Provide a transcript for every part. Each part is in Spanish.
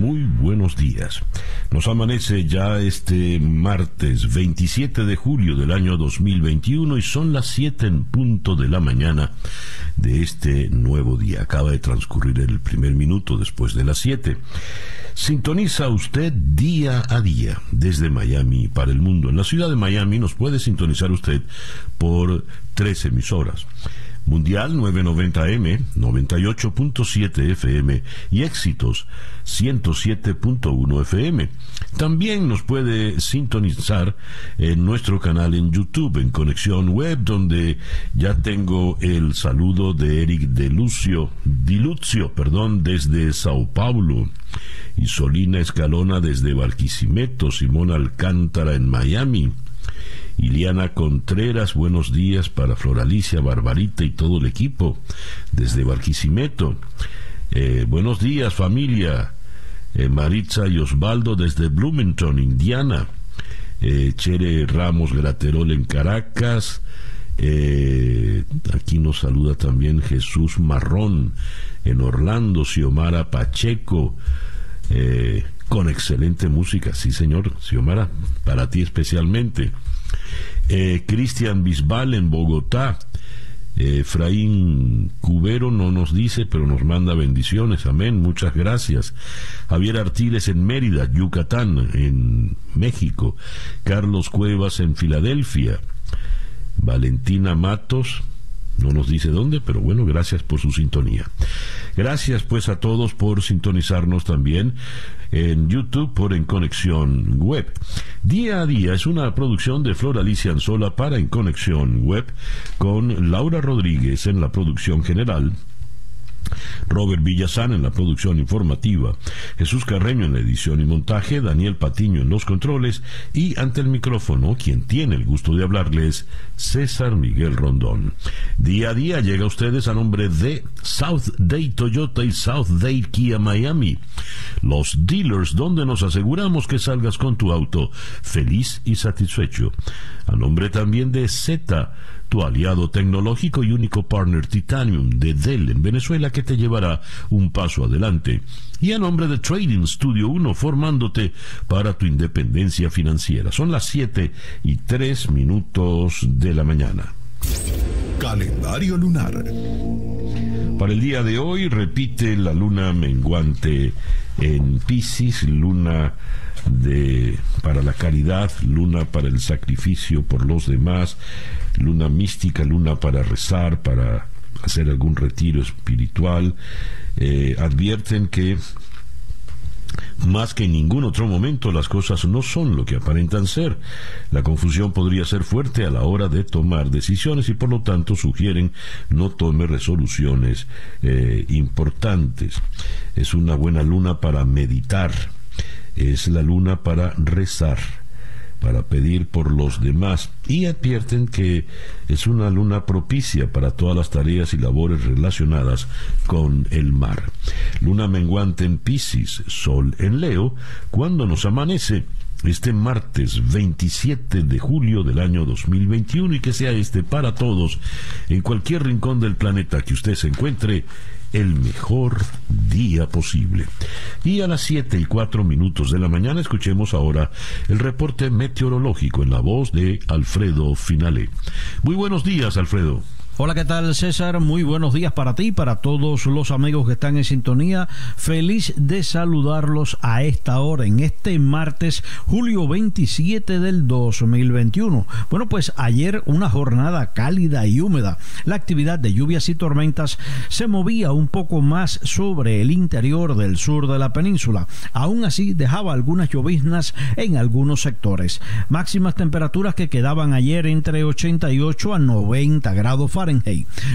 Muy buenos días. Nos amanece ya este martes 27 de julio del año 2021 y son las 7 en punto de la mañana de este nuevo día. Acaba de transcurrir el primer minuto después de las 7. Sintoniza usted día a día desde Miami para el mundo. En la ciudad de Miami nos puede sintonizar usted por tres emisoras. Mundial 990M, 98.7 FM y Éxitos 107.1 FM. También nos puede sintonizar en nuestro canal en YouTube, en Conexión Web, donde ya tengo el saludo de Eric Delucio, Dilucio, perdón, desde Sao Paulo, y Solina Escalona desde Barquisimeto, Simón Alcántara en Miami. Iliana Contreras, buenos días para Floralicia, Barbarita y todo el equipo desde Barquisimeto. Eh, buenos días familia. Eh, Maritza y Osvaldo desde Bloomington, Indiana. Eh, Chere Ramos Graterol en Caracas. aquí nos saluda también Jesús Marrón en Orlando, Xiomara Pacheco con excelente música, sí señor, Xiomara, para ti especialmente. Eh, Cristian Bisbal en Bogotá. Eh, Efraín Cubero no nos dice, pero nos manda bendiciones. Amén. Muchas gracias. Javier Artiles en Mérida, Yucatán, en México. Carlos Cuevas en Filadelfia. Valentina Matos no nos dice dónde, pero bueno, gracias por su sintonía. Gracias pues a todos por sintonizarnos también en YouTube por En Conexión Web. Día a día es una producción de Flor Alicia Anzola para En Conexión Web con Laura Rodríguez en la producción general Robert Villazán en la producción informativa, Jesús Carreño en la edición y montaje, Daniel Patiño en los controles y ante el micrófono, quien tiene el gusto de hablarles, César Miguel Rondón. Día a día llega a ustedes a nombre de South Day Toyota y South Day Kia Miami, los dealers donde nos aseguramos que salgas con tu auto feliz y satisfecho. A nombre también de Z tu aliado tecnológico y único partner Titanium de Dell en Venezuela que te llevará un paso adelante. Y a nombre de Trading Studio 1 formándote para tu independencia financiera. Son las 7 y 3 minutos de la mañana. Calendario lunar. Para el día de hoy repite la luna menguante en Pisces, luna de para la caridad, luna para el sacrificio por los demás, luna mística, luna para rezar, para hacer algún retiro espiritual, eh, advierten que más que en ningún otro momento las cosas no son lo que aparentan ser. La confusión podría ser fuerte a la hora de tomar decisiones y por lo tanto sugieren no tome resoluciones eh, importantes. Es una buena luna para meditar, es la luna para rezar para pedir por los demás y advierten que es una luna propicia para todas las tareas y labores relacionadas con el mar. Luna menguante en Pisces, Sol en Leo, cuando nos amanece este martes 27 de julio del año 2021 y que sea este para todos en cualquier rincón del planeta que usted se encuentre el mejor día posible. Y a las 7 y 4 minutos de la mañana escuchemos ahora el reporte meteorológico en la voz de Alfredo Finale. Muy buenos días, Alfredo. Hola, ¿qué tal César? Muy buenos días para ti, para todos los amigos que están en sintonía. Feliz de saludarlos a esta hora, en este martes, julio 27 del 2021. Bueno, pues ayer una jornada cálida y húmeda. La actividad de lluvias y tormentas se movía un poco más sobre el interior del sur de la península. Aún así, dejaba algunas lloviznas en algunos sectores. Máximas temperaturas que quedaban ayer entre 88 a 90 grados Fahrenheit.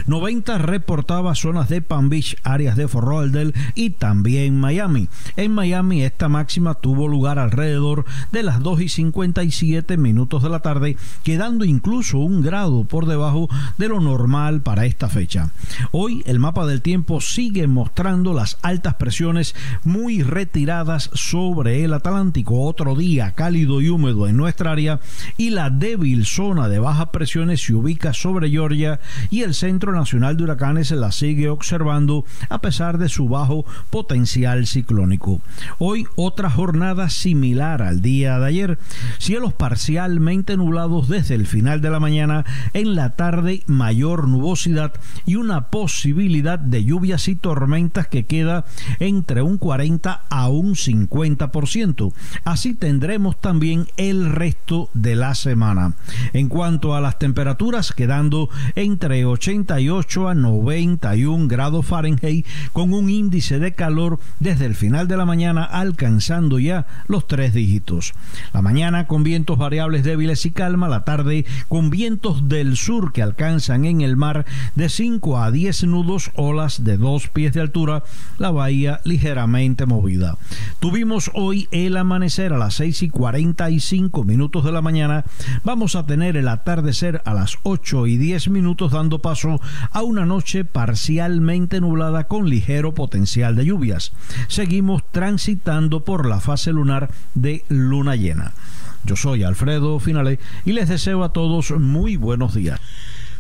90 reportaba zonas de Palm Beach, áreas de Fort Lauderdale y también Miami. En Miami esta máxima tuvo lugar alrededor de las 2 y 57 minutos de la tarde, quedando incluso un grado por debajo de lo normal para esta fecha. Hoy el mapa del tiempo sigue mostrando las altas presiones muy retiradas sobre el Atlántico. Otro día cálido y húmedo en nuestra área y la débil zona de bajas presiones se ubica sobre Georgia y el Centro Nacional de Huracanes la sigue observando a pesar de su bajo potencial ciclónico. Hoy otra jornada similar al día de ayer. Cielos parcialmente nublados desde el final de la mañana, en la tarde mayor nubosidad y una posibilidad de lluvias y tormentas que queda entre un 40 a un 50%. Así tendremos también el resto de la semana. En cuanto a las temperaturas, quedando entre 88 a 91 grados Fahrenheit, con un índice de calor desde el final de la mañana alcanzando ya los tres dígitos. La mañana con vientos variables débiles y calma, la tarde con vientos del sur que alcanzan en el mar de 5 a 10 nudos, olas de dos pies de altura, la bahía ligeramente movida. Tuvimos hoy el amanecer a las 6 y 45 minutos de la mañana. Vamos a tener el atardecer a las 8 y 10 minutos dando paso a una noche parcialmente nublada con ligero potencial de lluvias. Seguimos transitando por la fase lunar de luna llena. Yo soy Alfredo Finale y les deseo a todos muy buenos días.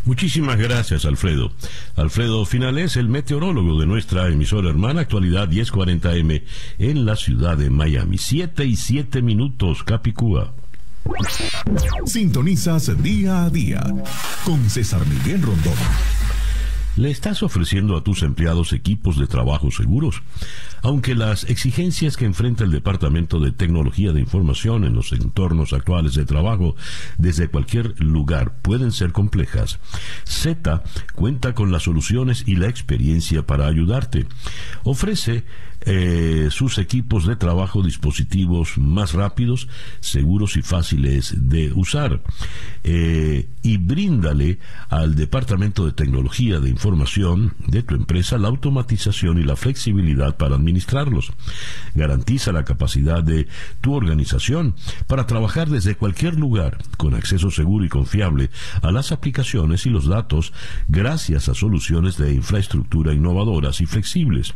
Muchísimas gracias, Alfredo. Alfredo Finales, el meteorólogo de nuestra emisora hermana, actualidad 1040M, en la ciudad de Miami. Siete y siete minutos, Capicúa. Sintonizas día a día con César Miguel Rondón. ¿Le estás ofreciendo a tus empleados equipos de trabajo seguros? Aunque las exigencias que enfrenta el Departamento de Tecnología de Información en los entornos actuales de trabajo desde cualquier lugar pueden ser complejas, Z cuenta con las soluciones y la experiencia para ayudarte. Ofrece eh, sus equipos de trabajo dispositivos más rápidos, seguros y fáciles de usar. Eh, y bríndale al Departamento de Tecnología de Información de tu empresa la automatización y la flexibilidad para administrarlos. Garantiza la capacidad de tu organización para trabajar desde cualquier lugar con acceso seguro y confiable a las aplicaciones y los datos gracias a soluciones de infraestructura innovadoras y flexibles.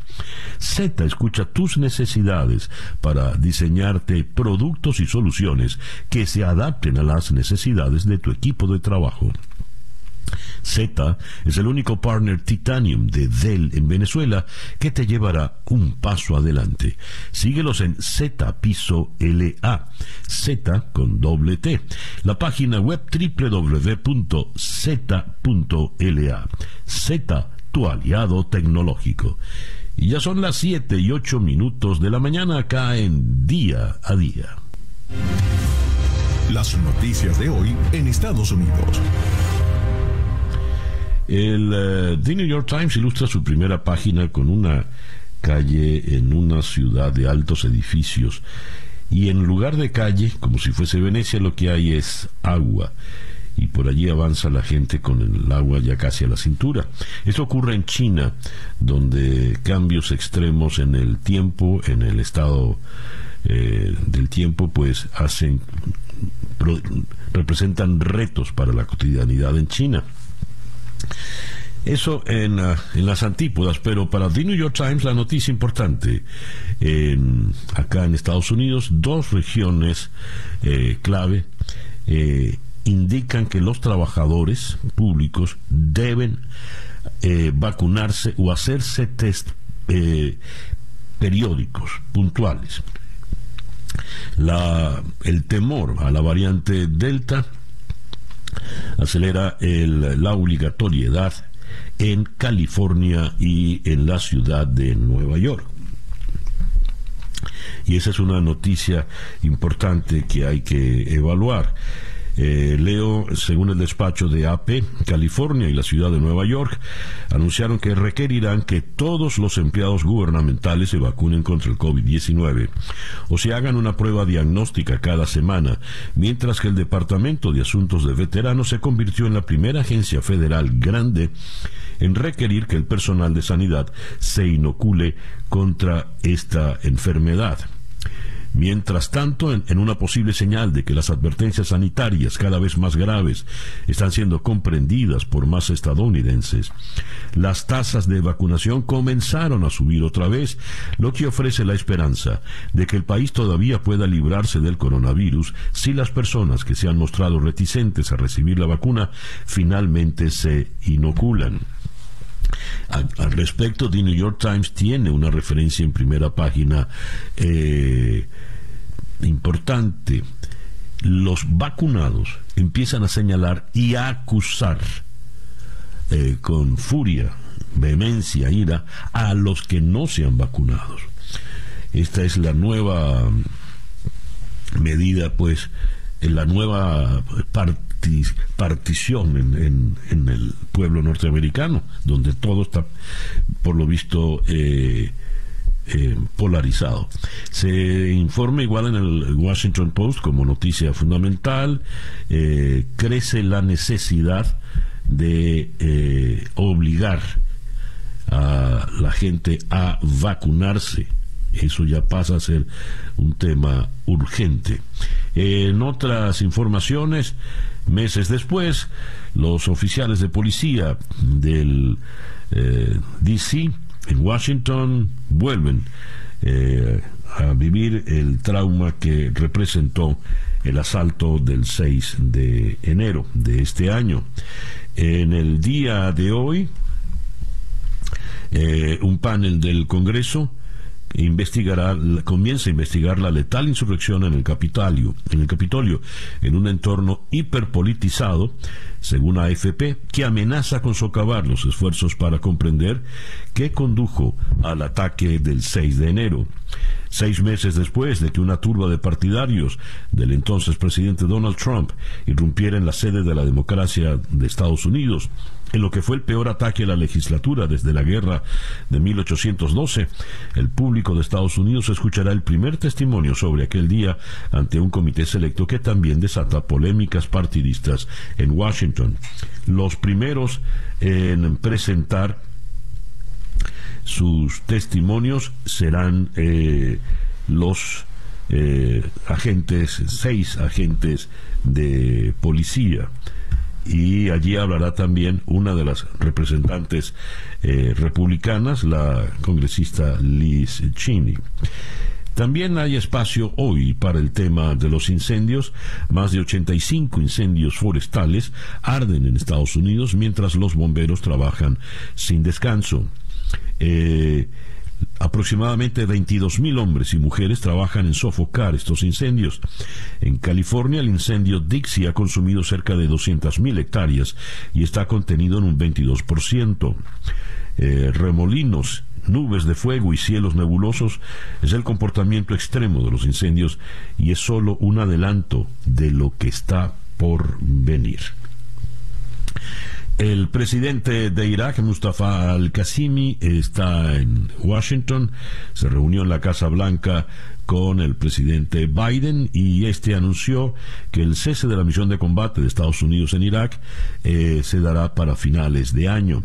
Z escucha tus necesidades para diseñarte productos y soluciones que se adapten a las necesidades de tu equipo de trabajo. Z es el único partner Titanium de Dell en Venezuela que te llevará un paso adelante. Síguelos en Z Piso LA, Z con doble T. La página web www.z.la. Z, tu aliado tecnológico. Y ya son las 7 y 8 minutos de la mañana acá en Día a Día. Las noticias de hoy en Estados Unidos. El eh, The New York Times ilustra su primera página con una calle en una ciudad de altos edificios y en lugar de calle, como si fuese Venecia, lo que hay es agua y por allí avanza la gente con el agua ya casi a la cintura. Esto ocurre en China, donde cambios extremos en el tiempo, en el estado eh, del tiempo, pues hacen representan retos para la cotidianidad en China. Eso en, ah, en, las antípodas, pero para The New York Times la noticia importante. acá en Estados Unidos, dos regiones eh, clave eh, indican que los trabajadores públicos deben eh, vacunarse o hacerse test periódicos, puntuales. El temor a la variante Delta acelera la obligatoriedad en California y en la ciudad de Nueva York. Y esa es una noticia importante que hay que evaluar. Eh, leo, según el despacho de AP, California y la ciudad de Nueva York anunciaron que requerirán que todos los empleados gubernamentales se vacunen contra el COVID-19 o se hagan una prueba diagnóstica cada semana, mientras que el Departamento de Asuntos de Veteranos se convirtió en la primera agencia federal grande en requerir que el personal de sanidad se inocule contra esta enfermedad. Mientras tanto, en, una posible señal de que las advertencias sanitarias cada vez más graves están siendo comprendidas por más estadounidenses, las tasas de vacunación comenzaron a subir otra vez, lo que ofrece la esperanza de que el país todavía pueda librarse del coronavirus si las personas que se han mostrado reticentes a recibir la vacuna finalmente se inoculan. Al, respecto, The New York Times tiene una referencia en primera página eh, importante. Los vacunados empiezan a señalar y a acusar eh, con furia, vehemencia, ira a los que no se han vacunado. Esta es la nueva medida, pues, la nueva parte partición en, en, el pueblo norteamericano, donde todo está, por lo visto, eh, eh, polarizado. Se informa igual en el Washington Post como noticia fundamental, eh, crece la necesidad de obligar a la gente a vacunarse. Eso ya pasa a ser un tema urgente. En otras informaciones, Meses después, los oficiales de policía del eh, DC en Washington vuelven eh, a vivir el trauma que representó el asalto del 6 de enero de este año. En el día de hoy, eh, un panel del Congreso investigará, comienza a investigar la letal insurrección en el Capitolio, en el Capitolio, en un entorno hiperpolitizado, según AFP, que amenaza con socavar los esfuerzos para comprender qué condujo al ataque del 6 de enero. Seis meses después de que una turba de partidarios del entonces presidente Donald Trump irrumpiera en la sede de la democracia de Estados Unidos, en lo que fue el peor ataque a la legislatura desde la guerra de 1812, el público de Estados Unidos escuchará el primer testimonio sobre aquel día ante un comité selecto que también desata polémicas partidistas en Washington. Los primeros en presentar sus testimonios serán eh, los eh, agentes, seis agentes de policía y allí hablará también una de las representantes eh, republicanas, la congresista Liz Cheney. También hay espacio hoy para el tema de los incendios. Más de 85 incendios forestales arden en Estados Unidos mientras los bomberos trabajan sin descanso. Eh, Aproximadamente 22.000 hombres y mujeres trabajan en sofocar estos incendios. En California, el incendio Dixie ha consumido cerca de 200.000 hectáreas y está contenido en un 22%. Eh, remolinos, nubes de fuego y cielos nebulosos es el comportamiento extremo de los incendios y es solo un adelanto de lo que está por venir. El presidente de Irak, Mustafa al-Qasimi, está en Washington, se reunió en la Casa Blanca con el presidente Biden y este anunció que el cese de la misión de combate de Estados Unidos en Irak eh, se dará para finales de año.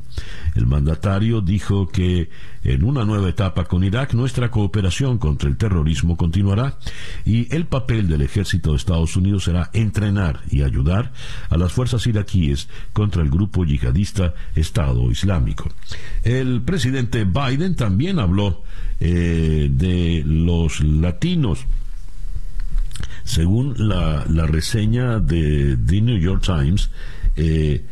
El mandatario dijo que en una nueva etapa con Irak nuestra cooperación contra el terrorismo continuará y el papel del ejército de Estados Unidos será entrenar y ayudar a las fuerzas iraquíes contra el grupo yihadista Estado Islámico. El presidente Biden también habló eh, de los latinos. Según la, reseña de The New York Times, eh,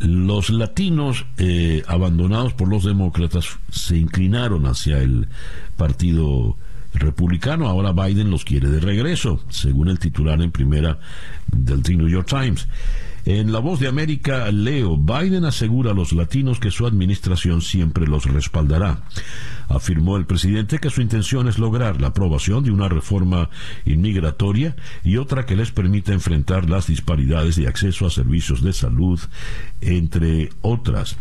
los latinos eh, abandonados por los demócratas se inclinaron hacia el partido republicano. Ahora Biden los quiere de regreso, según el titular en primera del New York Times. En La Voz de América, Leo, Biden asegura a los latinos que su administración siempre los respaldará. Afirmó el presidente que su intención es lograr la aprobación de una reforma inmigratoria y otra que les permita enfrentar las disparidades de acceso a servicios de salud, entre otras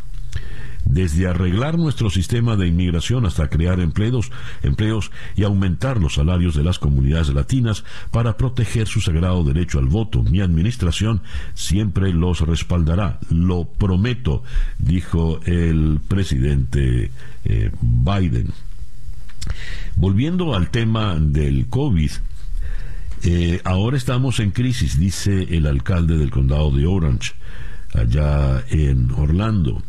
desde arreglar nuestro sistema de inmigración hasta crear empleos, empleos y aumentar los salarios de las comunidades latinas para proteger su sagrado derecho al voto. Mi administración siempre los respaldará, lo prometo, dijo el presidente eh, Biden. Volviendo al tema del COVID, eh, ahora estamos en crisis, dice el alcalde del condado de Orange, allá en Orlando.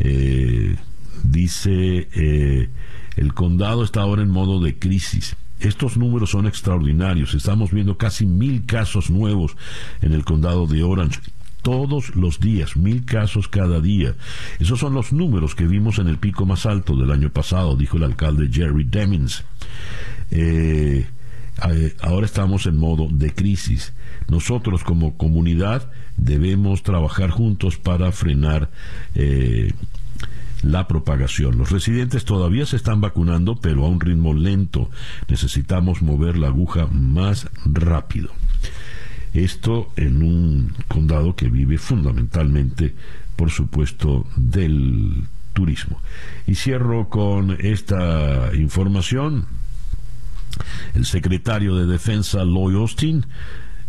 Eh, dice, eh, el condado está ahora en modo de crisis. Estos números son extraordinarios. Estamos viendo casi mil casos nuevos en el condado de Orange todos los días, mil casos cada día. Esos son los números que vimos en el pico más alto del año pasado, dijo el alcalde Jerry Demings. Eh, ahora estamos en modo de crisis. Nosotros como comunidad debemos trabajar juntos para frenar eh, la propagación. Los residentes todavía se están vacunando, pero a un ritmo lento. Necesitamos mover la aguja más rápido. Esto en un condado que vive fundamentalmente, por supuesto, del turismo. Y cierro con esta información. El secretario de Defensa Lloyd Austin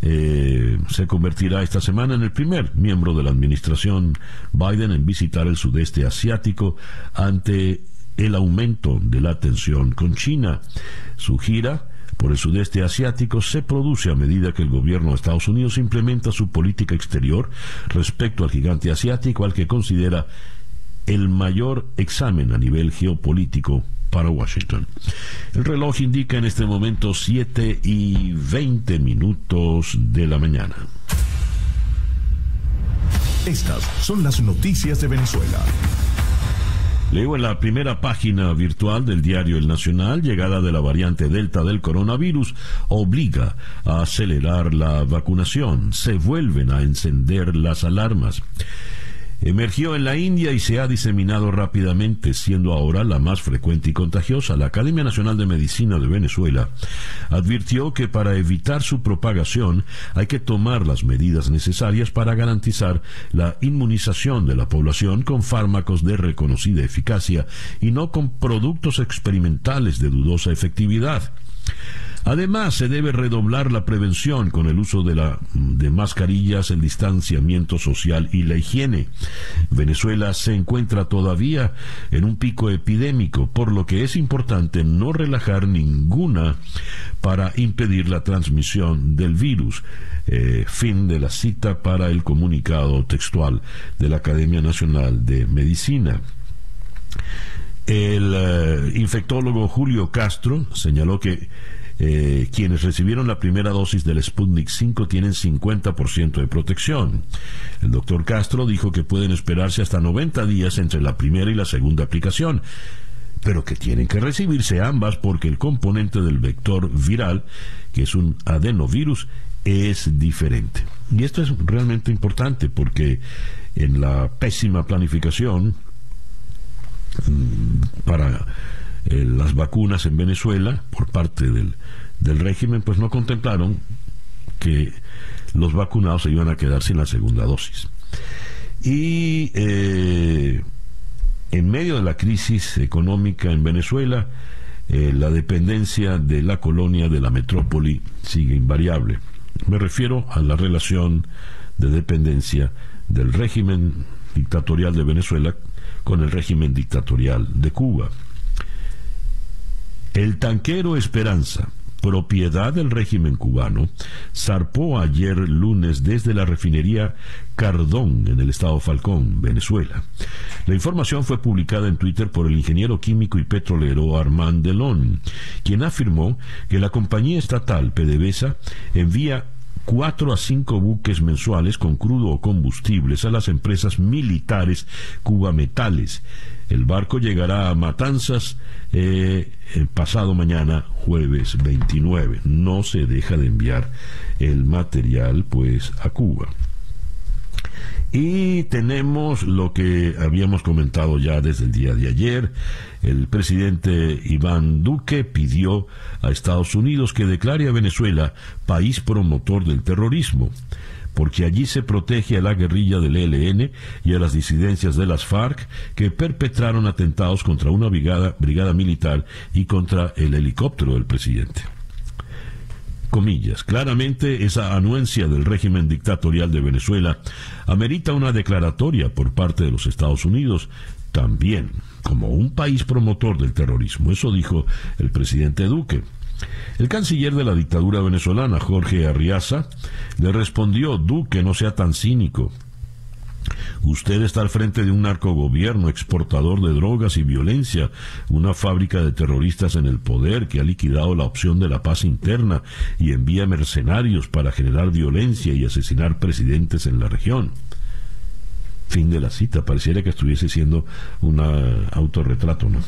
eh, se convertirá esta semana en el primer miembro de la administración Biden en visitar el sudeste asiático ante el aumento de la tensión con China. Su gira por el sudeste asiático se produce a medida que el gobierno de Estados Unidos implementa su política exterior respecto al gigante asiático al que considera el mayor examen a nivel geopolítico para Washington. El reloj indica en este momento 7 y 20 minutos de la mañana. Estas son las noticias de Venezuela. Leo en la primera página virtual del diario El Nacional, llegada de la variante Delta del coronavirus obliga a acelerar la vacunación. Se vuelven a encender las alarmas. Emergió en la India y se ha diseminado rápidamente, siendo ahora la más frecuente y contagiosa. La Academia Nacional de Medicina de Venezuela advirtió que para evitar su propagación hay que tomar las medidas necesarias para garantizar la inmunización de la población con fármacos de reconocida eficacia y no con productos experimentales de dudosa efectividad. Además, se debe redoblar la prevención con el uso de, la, de mascarillas, el distanciamiento social y la higiene. Venezuela se encuentra todavía en un pico epidémico, por lo que es importante no relajar ninguna para impedir la transmisión del virus. Eh, fin de la cita para el comunicado textual de la Academia Nacional de Medicina. El eh, infectólogo Julio Castro señaló que eh, quienes recibieron la primera dosis del Sputnik 5 tienen 50% de protección. El doctor Castro dijo que pueden esperarse hasta 90 días entre la primera y la segunda aplicación, pero que tienen que recibirse ambas porque el componente del vector viral, que es un adenovirus, es diferente. Y esto es realmente importante porque en la pésima planificación mm, para eh, las vacunas en Venezuela por parte del, del régimen, pues no contemplaron que los vacunados se iban a quedar sin la segunda dosis. Y eh, en medio de la crisis económica en Venezuela, eh, la dependencia de la colonia de la metrópoli sigue invariable. Me refiero a la relación de dependencia del régimen dictatorial de Venezuela con el régimen dictatorial de Cuba. El tanquero Esperanza, propiedad del régimen cubano, zarpó ayer lunes desde la refinería Cardón en el estado Falcón, Venezuela. La información fue publicada en Twitter por el ingeniero químico y petrolero Armand Delon, quien afirmó que la compañía estatal PDVSA envía cuatro a cinco buques mensuales con crudo o combustibles a las empresas militares Cuba Metales. El barco llegará a Matanzas eh, el pasado mañana, jueves 29. No se deja de enviar el material pues a Cuba. Y tenemos lo que habíamos comentado ya desde el día de ayer. El presidente Iván Duque pidió a Estados Unidos que declare a Venezuela país promotor del terrorismo porque allí se protege a la guerrilla del ELN y a las disidencias de las FARC que perpetraron atentados contra una brigada, militar y contra el helicóptero del presidente comillas. Claramente esa anuencia del régimen dictatorial de Venezuela amerita una declaratoria por parte de los Estados Unidos también como un país promotor del terrorismo. Eso dijo el presidente Duque. El canciller de la dictadura venezolana, Jorge Arriaza, le respondió, Duque, no sea tan cínico. Usted está al frente de un narcogobierno exportador de drogas y violencia, una fábrica de terroristas en el poder que ha liquidado la opción de la paz interna y envía mercenarios para generar violencia y asesinar presidentes en la región. Fin de la cita. Pareciera que estuviese siendo un autorretrato, ¿no?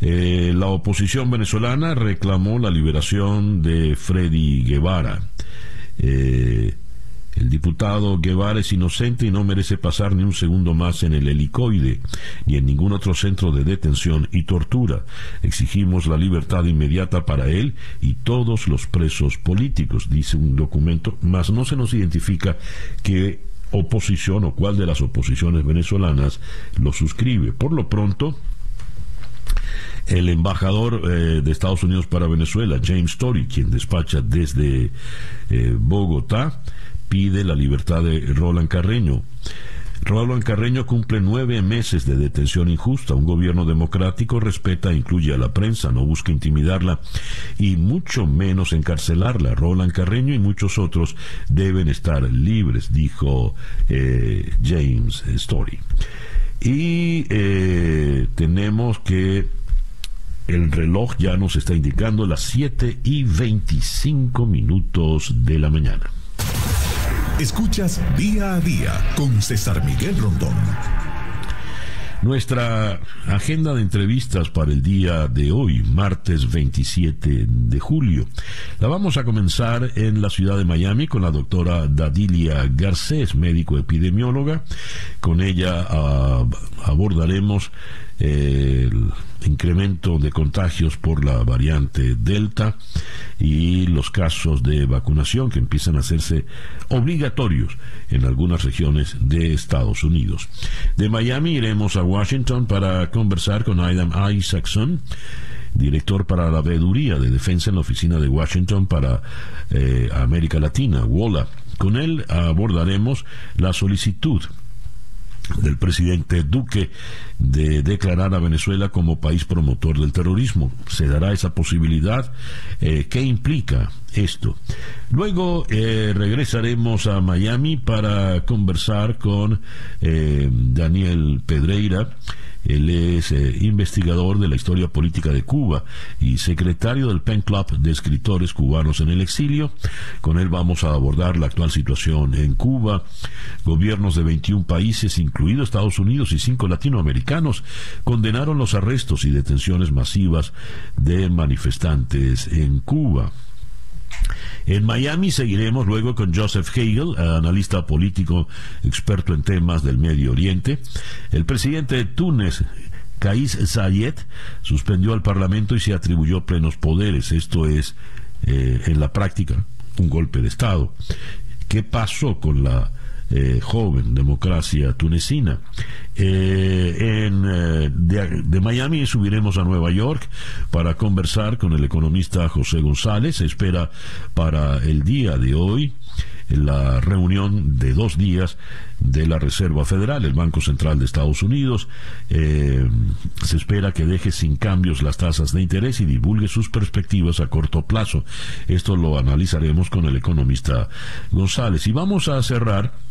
Eh, la oposición venezolana reclamó la liberación de Freddy Guevara. Eh, el diputado Guevara es inocente y no merece pasar ni un segundo más en el helicoide ni en ningún otro centro de detención y tortura. Exigimos la libertad inmediata para él y todos los presos políticos, dice un documento, mas no se nos identifica qué oposición o cuál de las oposiciones venezolanas lo suscribe. Por lo pronto, el embajador eh, de Estados Unidos para Venezuela, James Story, quien despacha desde eh, Bogotá, pide la libertad de Roland Carreño. Roland Carreño cumple nueve meses de detención injusta. Un gobierno democrático respeta e incluye a la prensa, no busca intimidarla y mucho menos encarcelarla. Roland Carreño y muchos otros deben estar libres, dijo eh, James Story. Y tenemos que el reloj ya nos está indicando las 7 y 25 minutos de la mañana. Escuchas día a día con César Miguel Rondón. Nuestra agenda de entrevistas para el día de hoy, martes 27 de julio, la vamos a comenzar en la ciudad de Miami con la doctora Dadilia Garcés, médico epidemióloga. Con ella ah, abordaremos el incremento de contagios por la variante Delta y los casos de vacunación que empiezan a hacerse obligatorios en algunas regiones de Estados Unidos. De Miami iremos a Washington para conversar con Adam Isaacson director para la veeduría de defensa en la oficina de Washington para eh, América Latina, WOLA. Con él abordaremos la solicitud del presidente Duque de declarar a Venezuela como país promotor del terrorismo. ¿Se dará esa posibilidad? Eh, ¿Qué implica esto? Luego eh, regresaremos a Miami para conversar con eh, Daniel Pedreira él es eh, investigador de la historia política de Cuba y secretario del Pen Club de escritores cubanos en el exilio. Con él vamos a abordar la actual situación en Cuba. Gobiernos de 21 países, incluidos Estados Unidos y cinco latinoamericanos, condenaron los arrestos y detenciones masivas de manifestantes en Cuba. En Miami seguiremos luego con Joseph Hagel, analista político experto en temas del Medio Oriente. El presidente de Túnez, Kais Zayed, suspendió al Parlamento y se atribuyó plenos poderes. Esto es, eh, en la práctica, un golpe de Estado. ¿Qué pasó con la eh, joven democracia tunecina. Eh, en, eh, de, Miami subiremos a Nueva York para conversar con el economista José González. Se espera para el día de hoy la reunión de dos días de la Reserva Federal, el Banco Central de Estados Unidos. se espera que deje sin cambios las tasas de interés y divulgue sus perspectivas a corto plazo. Esto lo analizaremos con el economista González. Y vamos a cerrar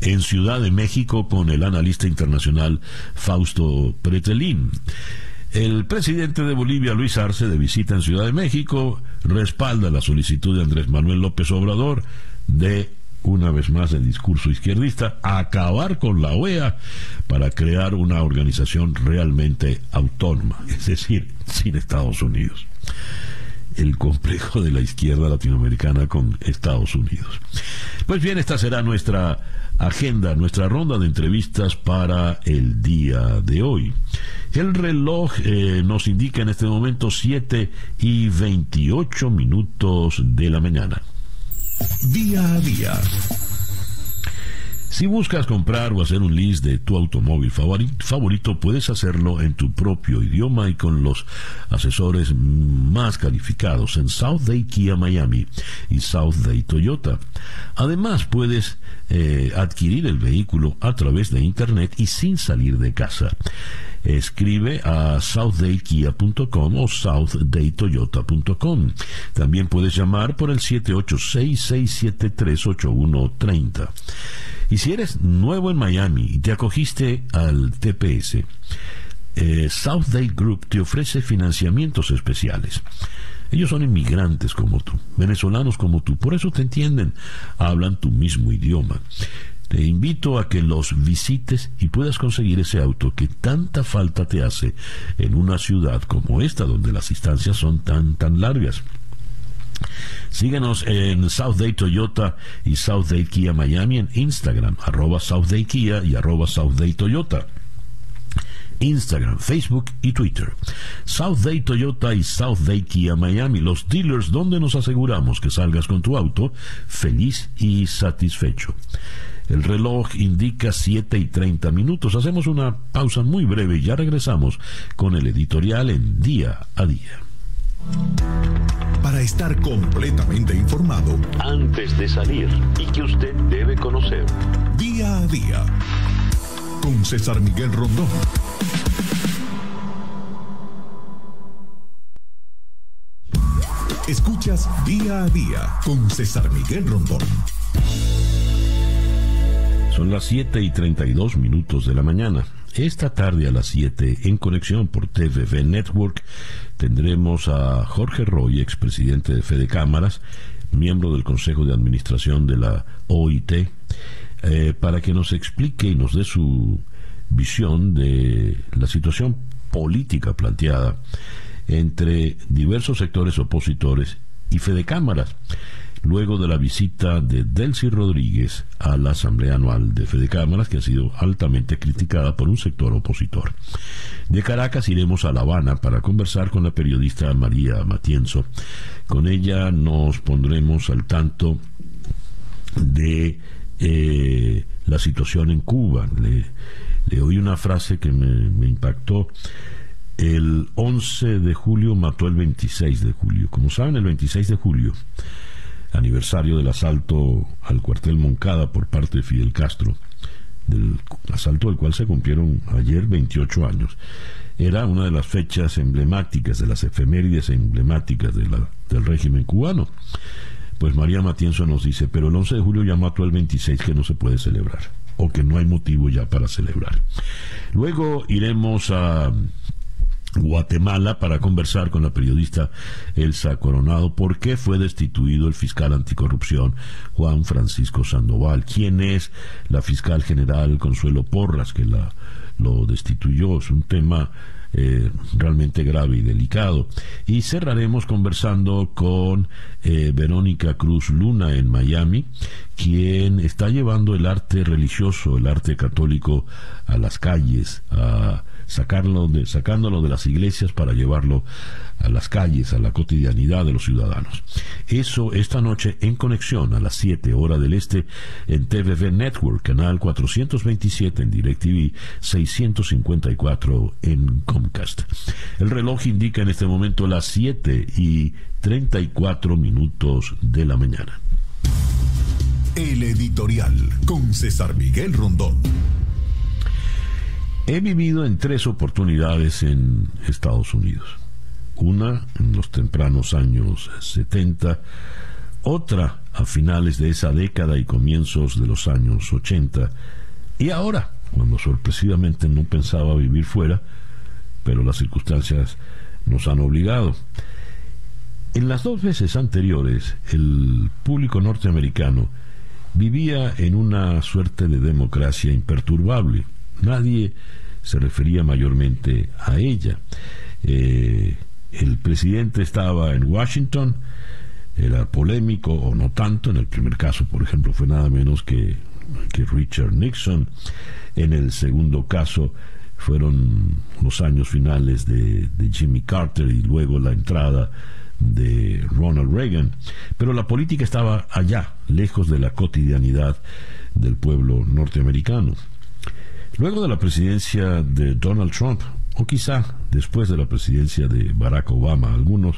en Ciudad de México con el analista internacional Fausto Pretelín. El presidente de Bolivia, Luis Arce, de visita en Ciudad de México, respalda la solicitud de Andrés Manuel López Obrador de una vez más el discurso izquierdista, acabar con la OEA para crear una organización realmente autónoma, es decir, sin Estados Unidos. El complejo de la izquierda latinoamericana con Estados Unidos. Pues bien, esta será nuestra agenda, nuestra ronda de entrevistas para el día de hoy. El reloj eh, nos indica en este momento 7 y 28 minutos de la mañana. Día a día. Si buscas comprar o hacer un list de tu automóvil favorito, puedes hacerlo en tu propio idioma y con los asesores más calificados en South Day Kia Miami y South Day Toyota. Además, puedes eh, adquirir el vehículo a través de Internet y sin salir de casa escribe a southdaykia.com o southdaytoyota.com. También puedes llamar por el 786-673-8130. Y si eres nuevo en Miami y te acogiste al TPS, eh, South Day Group te ofrece financiamientos especiales. Ellos son inmigrantes como tú, venezolanos como tú, por eso te entienden, hablan tu mismo idioma. Te invito a que los visites y puedas conseguir ese auto que tanta falta te hace en una ciudad como esta, donde las distancias son tan, tan largas. Síguenos en South Day Toyota y South Day Kia Miami en Instagram, arroba South Day Kia y arroba South Day Toyota. Instagram, Facebook y Twitter. South Day Toyota y South Day Kia Miami, los dealers donde nos aseguramos que salgas con tu auto feliz y satisfecho. El reloj indica 7 y 30 minutos. Hacemos una pausa muy breve y ya regresamos con el editorial en día a día. Para estar completamente informado antes de salir y que usted debe conocer. Día a día con César Miguel Rondón. Escuchas día a día con César Miguel Rondón. Son las 7 y 32 minutos de la mañana. Esta tarde a las 7, en conexión por TVV Network, tendremos a Jorge Roy, expresidente de Fede Cámaras, miembro del Consejo de Administración de la OIT, eh, para que nos explique y nos dé su visión de la situación política planteada entre diversos sectores opositores y Fede Cámaras luego de la visita de Delcy Rodríguez a la Asamblea Anual de Fede Cámaras, que ha sido altamente criticada por un sector opositor. De Caracas iremos a La Habana para conversar con la periodista María Matienzo. Con ella nos pondremos al tanto de eh, la situación en Cuba. Le, oí una frase que me, me impactó el 11 de julio mató el 26 de julio. Como saben, el 26 de julio aniversario del asalto al cuartel Moncada por parte de Fidel Castro, del asalto del cual se cumplieron ayer 28 años. Era una de las fechas emblemáticas, de las efemérides emblemáticas del régimen cubano. Pues María Matienzo nos dice, pero el 11 de julio ya mató el 26 que no se puede celebrar, o que no hay motivo ya para celebrar. Luego iremos a Guatemala para conversar con la periodista Elsa Coronado por qué fue destituido el fiscal anticorrupción Juan Francisco Sandoval. ¿Quién es la fiscal general Consuelo Porras que la, lo destituyó? Es un tema eh, realmente grave y delicado. Y cerraremos conversando con eh, Verónica Cruz Luna en Miami, quien está llevando el arte religioso, el arte católico a las calles, a sacarlo sacándolo de las iglesias para llevarlo a las calles, a la cotidianidad de los ciudadanos. Eso esta noche en conexión a las 7 horas del este en TVV Network, canal 427 en DirecTV, 654 en Comcast. El reloj indica en este momento las 7 y 34 minutos de la mañana. El editorial con César Miguel Rondón. He vivido en tres oportunidades en Estados Unidos. Una en los tempranos años 70, otra a finales de esa década y comienzos de los años 80, y ahora, cuando sorpresivamente no pensaba vivir fuera, pero las circunstancias nos han obligado. En las dos veces anteriores, el público norteamericano vivía en una suerte de democracia imperturbable. Nadie se refería mayormente a ella. Eh, el presidente estaba en Washington, era polémico o no tanto, en el primer caso, por ejemplo, fue nada menos que, que Richard Nixon, en el segundo caso fueron los años finales de, de Jimmy Carter y luego la entrada de Ronald Reagan, pero la política estaba allá, lejos de la cotidianidad del pueblo norteamericano. Luego de la presidencia de Donald Trump, o quizá después de la presidencia de Barack Obama, algunos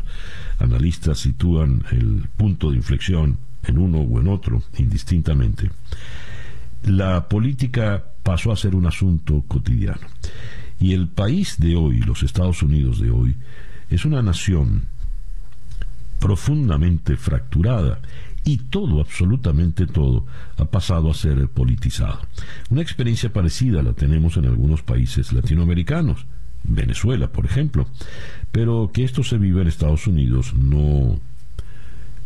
analistas sitúan el punto de inflexión en uno o en otro, indistintamente, la política pasó a ser un asunto cotidiano. Y el país de hoy, los Estados Unidos de hoy, es una nación profundamente fracturada y todo, absolutamente todo, ha pasado a ser politizado. Una experiencia parecida la tenemos en algunos países latinoamericanos, Venezuela, por ejemplo, pero que esto se vive en Estados Unidos no,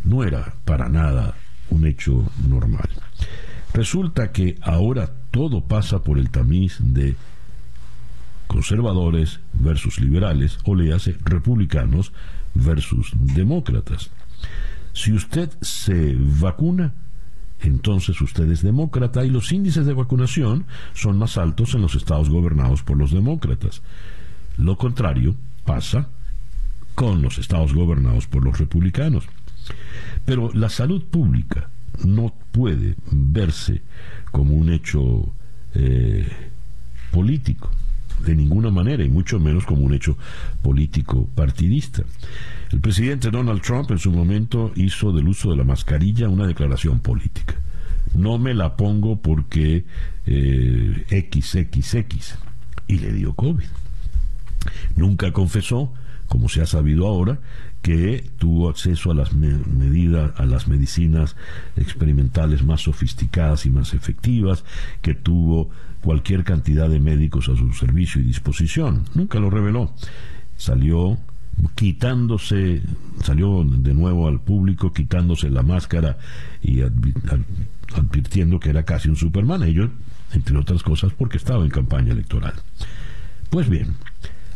no era para nada un hecho normal. Resulta que ahora todo pasa por el tamiz de conservadores versus liberales, o le hace republicanos versus demócratas. Si usted se vacuna, entonces usted es demócrata y los índices de vacunación son más altos en los estados gobernados por los demócratas. Lo contrario pasa con los estados gobernados por los republicanos. Pero la salud pública no puede verse como un hecho eh, político de ninguna manera, y mucho menos como un hecho político partidista. El presidente Donald Trump en su momento hizo del uso de la mascarilla una declaración política. No me la pongo porque eh, XXX y le dio COVID. Nunca confesó, como se ha sabido ahora, que tuvo acceso a las medidas, a las medicinas experimentales más sofisticadas y más efectivas, que tuvo cualquier cantidad de médicos a su servicio y disposición. Nunca lo reveló. Salió quitándose, salió de nuevo al público quitándose la máscara y advirtiendo que era casi un Superman, ello, entre otras cosas, porque estaba en campaña electoral. Pues bien,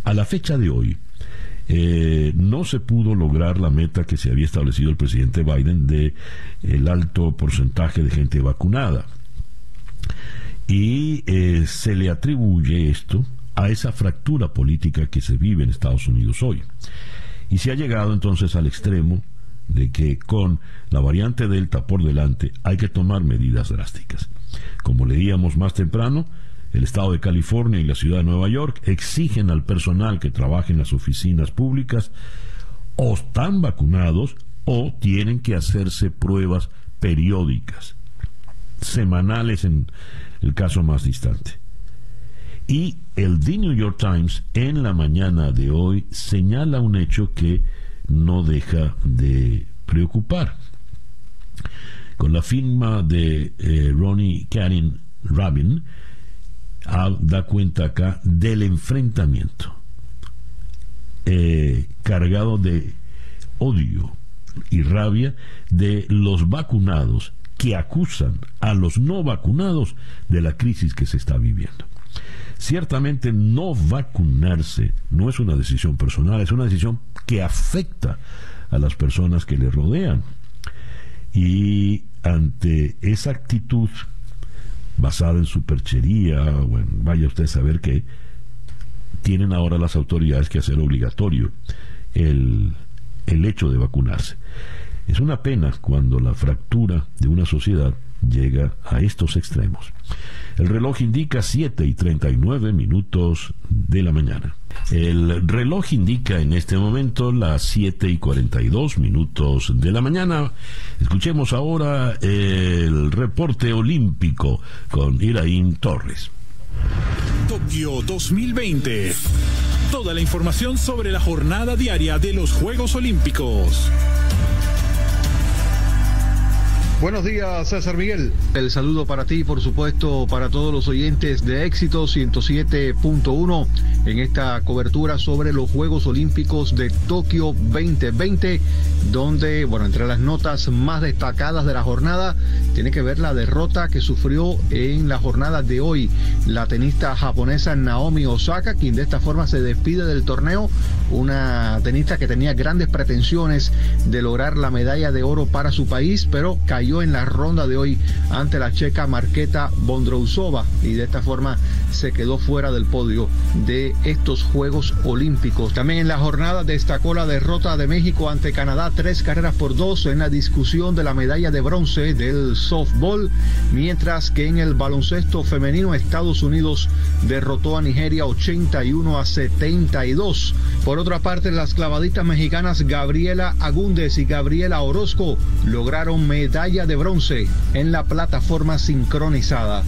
a la fecha de hoy, eh, no se pudo lograr la meta que se había establecido el presidente Biden de el alto porcentaje de gente vacunada. Y eh, se le atribuye esto a esa fractura política que se vive en Estados Unidos hoy. Y se ha llegado entonces al extremo de que con la variante Delta por delante hay que tomar medidas drásticas. Como leíamos más temprano, el Estado de California y la Ciudad de Nueva York exigen al personal que trabaje en las oficinas públicas o están vacunados o tienen que hacerse pruebas periódicas, semanales en el caso más distante. Y el The New York Times en la mañana de hoy señala un hecho que no deja de preocupar. Con la firma de eh, Ronnie Karen Rabin, da cuenta acá del enfrentamiento eh, cargado de odio y rabia de los vacunados que acusan a los no vacunados de la crisis que se está viviendo. Ciertamente no vacunarse no es una decisión personal, es una decisión que afecta a las personas que le rodean. Y ante esa actitud basada en superchería, o vaya usted a saber que tienen ahora las autoridades que hacer obligatorio el, el hecho de vacunarse. Es una pena cuando la fractura de una sociedad llega a estos extremos. El reloj indica 7 y 39 minutos de la mañana. El reloj indica en este momento las 7 y 42 minutos de la mañana. Escuchemos ahora el reporte olímpico con Iraín Torres. Tokio 2020. Toda la información sobre la jornada diaria de los Juegos Olímpicos. Buenos días, César Miguel. El saludo para ti, por supuesto, para todos los oyentes de Éxito 107.1 en esta cobertura sobre los Juegos Olímpicos de Tokio 2020, donde, bueno, entre las notas más destacadas de la jornada, tiene que ver la derrota que sufrió en la jornada de hoy la tenista japonesa Naomi Osaka, quien de esta forma se despide del torneo, una tenista que tenía grandes pretensiones de lograr la medalla de oro para su país, pero cayó en la ronda de hoy ante la checa Marqueta Bondrousova y de esta forma se quedó fuera del podio de estos Juegos Olímpicos. También en la jornada destacó la derrota de México ante Canadá, tres carreras por dos en la discusión de la medalla de bronce del softball, mientras que en el baloncesto femenino Estados Unidos derrotó a Nigeria 81 a 72. Por otra parte, las clavaditas mexicanas Gabriela Agúndez y Gabriela Orozco lograron medalla de bronce en la plataforma sincronizada.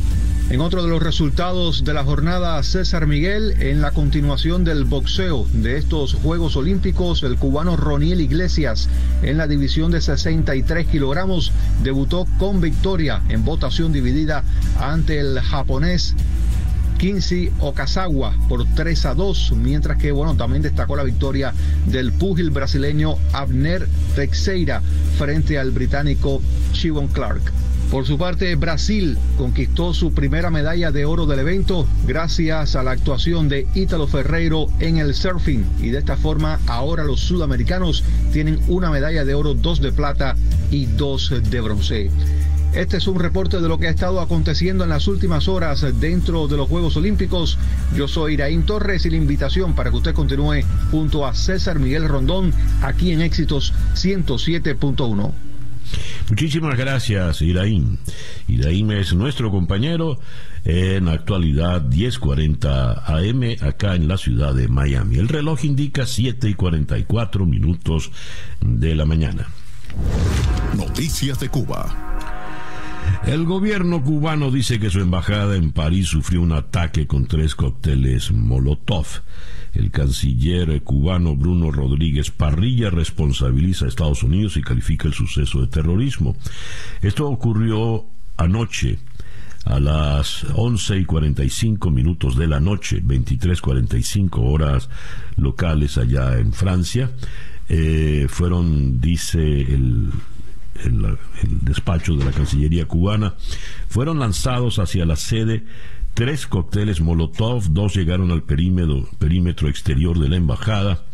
En otro de los resultados de la jornada, César Miguel, en la continuación del boxeo de estos Juegos Olímpicos, el cubano Roniel Iglesias, en la división de 63 kilogramos, debutó con victoria en votación dividida ante el japonés Kinsey Okazawa por 3 a 2, mientras que bueno, también destacó la victoria del púgil brasileño Abner Teixeira frente al británico Chivon Clark. Por su parte, Brasil conquistó su primera medalla de oro del evento gracias a la actuación de Ítalo Ferreiro en el surfing y de esta forma ahora los sudamericanos tienen una medalla de oro, dos de plata y dos de bronce. Este es un reporte de lo que ha estado aconteciendo en las últimas horas dentro de los Juegos Olímpicos. Yo soy Iraín Torres y la invitación para que usted continúe junto a César Miguel Rondón aquí en Éxitos 107.1. Muchísimas gracias, Iraín. Iraín es nuestro compañero en actualidad 10:40 AM acá en la ciudad de Miami. El reloj indica 7 y 44 minutos de la mañana. Noticias de Cuba. El gobierno cubano dice que su embajada en París sufrió un ataque con tres cócteles Molotov. El canciller cubano Bruno Rodríguez Parrilla responsabiliza a Estados Unidos y califica el suceso de terrorismo. Esto ocurrió anoche a las 11 y 45 minutos de la noche, 23.45 horas locales allá en Francia. Eh, fueron, dice el el, despacho de la Cancillería cubana, fueron lanzados hacia la sede tres cócteles Molotov, dos llegaron al perímetro, perímetro exterior de la embajada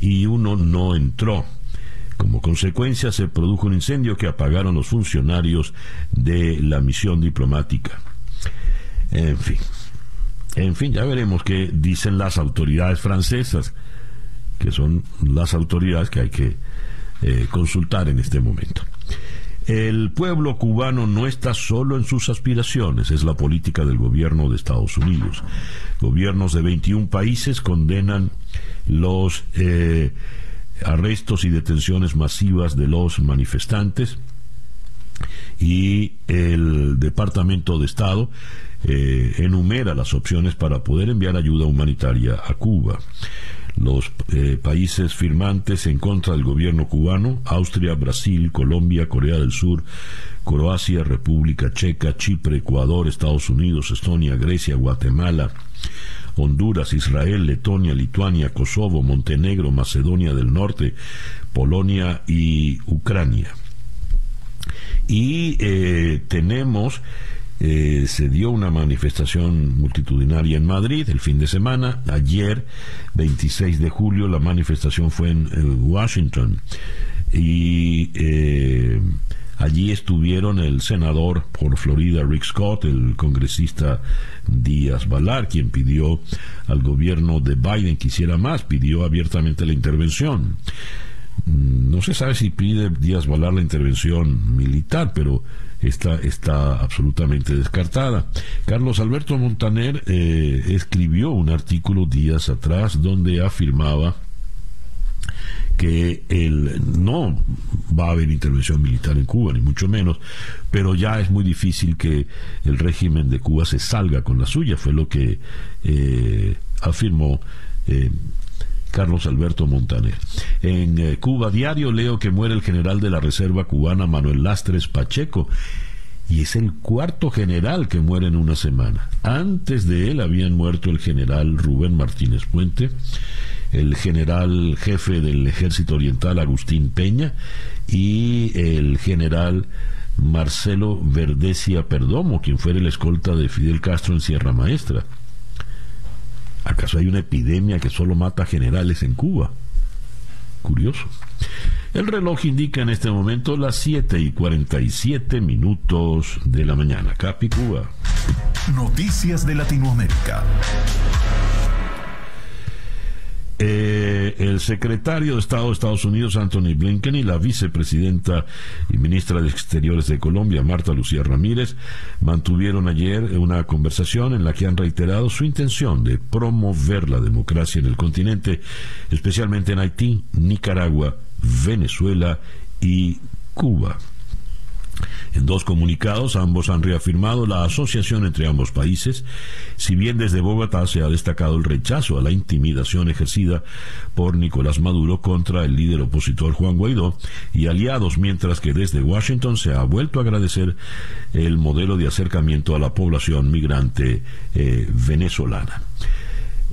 y uno no entró. Como consecuencia se produjo un incendio que apagaron los funcionarios de la misión diplomática. En fin, en fin, ya veremos qué dicen las autoridades francesas, que son las autoridades que hay que eh, consultar en este momento. El pueblo cubano no está solo en sus aspiraciones, es la política del gobierno de Estados Unidos. Gobiernos de 21 países condenan los eh, arrestos y detenciones masivas de los manifestantes y el Departamento de Estado eh, enumera las opciones para poder enviar ayuda humanitaria a Cuba los eh, países firmantes en contra del gobierno cubano, Austria, Brasil, Colombia, Corea del Sur, Croacia, República Checa, Chipre, Ecuador, Estados Unidos, Estonia, Grecia, Guatemala, Honduras, Israel, Letonia, Lituania, Kosovo, Montenegro, Macedonia del Norte, Polonia y Ucrania. Y eh, tenemos eh, se dio una manifestación multitudinaria en Madrid el fin de semana. Ayer, 26 de julio, la manifestación fue en, Washington. Y eh, allí estuvieron el senador por Florida, Rick Scott, el congresista Díaz Balar, quien pidió al gobierno de Biden que hiciera más, pidió abiertamente la intervención. Mm, no se sabe si pide Díaz Balar la intervención militar, pero está, está absolutamente descartada. Carlos Alberto Montaner eh, escribió un artículo días atrás donde afirmaba que el, no va a haber intervención militar en Cuba, ni mucho menos, pero ya es muy difícil que el régimen de Cuba se salga con la suya, fue lo que eh, afirmó eh, Carlos Alberto Montaner. En eh, Cuba Diario leo que muere el general de la Reserva cubana Manuel Lastres Pacheco y es el cuarto general que muere en una semana. Antes de él habían muerto el general Rubén Martínez Puente, el general jefe del ejército oriental Agustín Peña y el general Marcelo Verdesia Perdomo, quien fue el escolta de Fidel Castro en Sierra Maestra. ¿Acaso hay una epidemia que solo mata generales en Cuba? Curioso. El reloj indica en este momento las 7 y 47 minutos de la mañana. Capi Cuba. Noticias de Latinoamérica. Eh, el secretario de Estado de Estados Unidos, Anthony Blinken, y la vicepresidenta y ministra de Exteriores de Colombia, Marta Lucía Ramírez, mantuvieron ayer una conversación en la que han reiterado su intención de promover la democracia en el continente, especialmente en Haití, Nicaragua, Venezuela y Cuba. En dos comunicados, ambos han reafirmado la asociación entre ambos países, si bien desde Bogotá se ha destacado el rechazo a la intimidación ejercida por Nicolás Maduro contra el líder opositor Juan Guaidó y aliados, mientras que desde Washington se ha vuelto a agradecer el modelo de acercamiento a la población migrante eh, venezolana.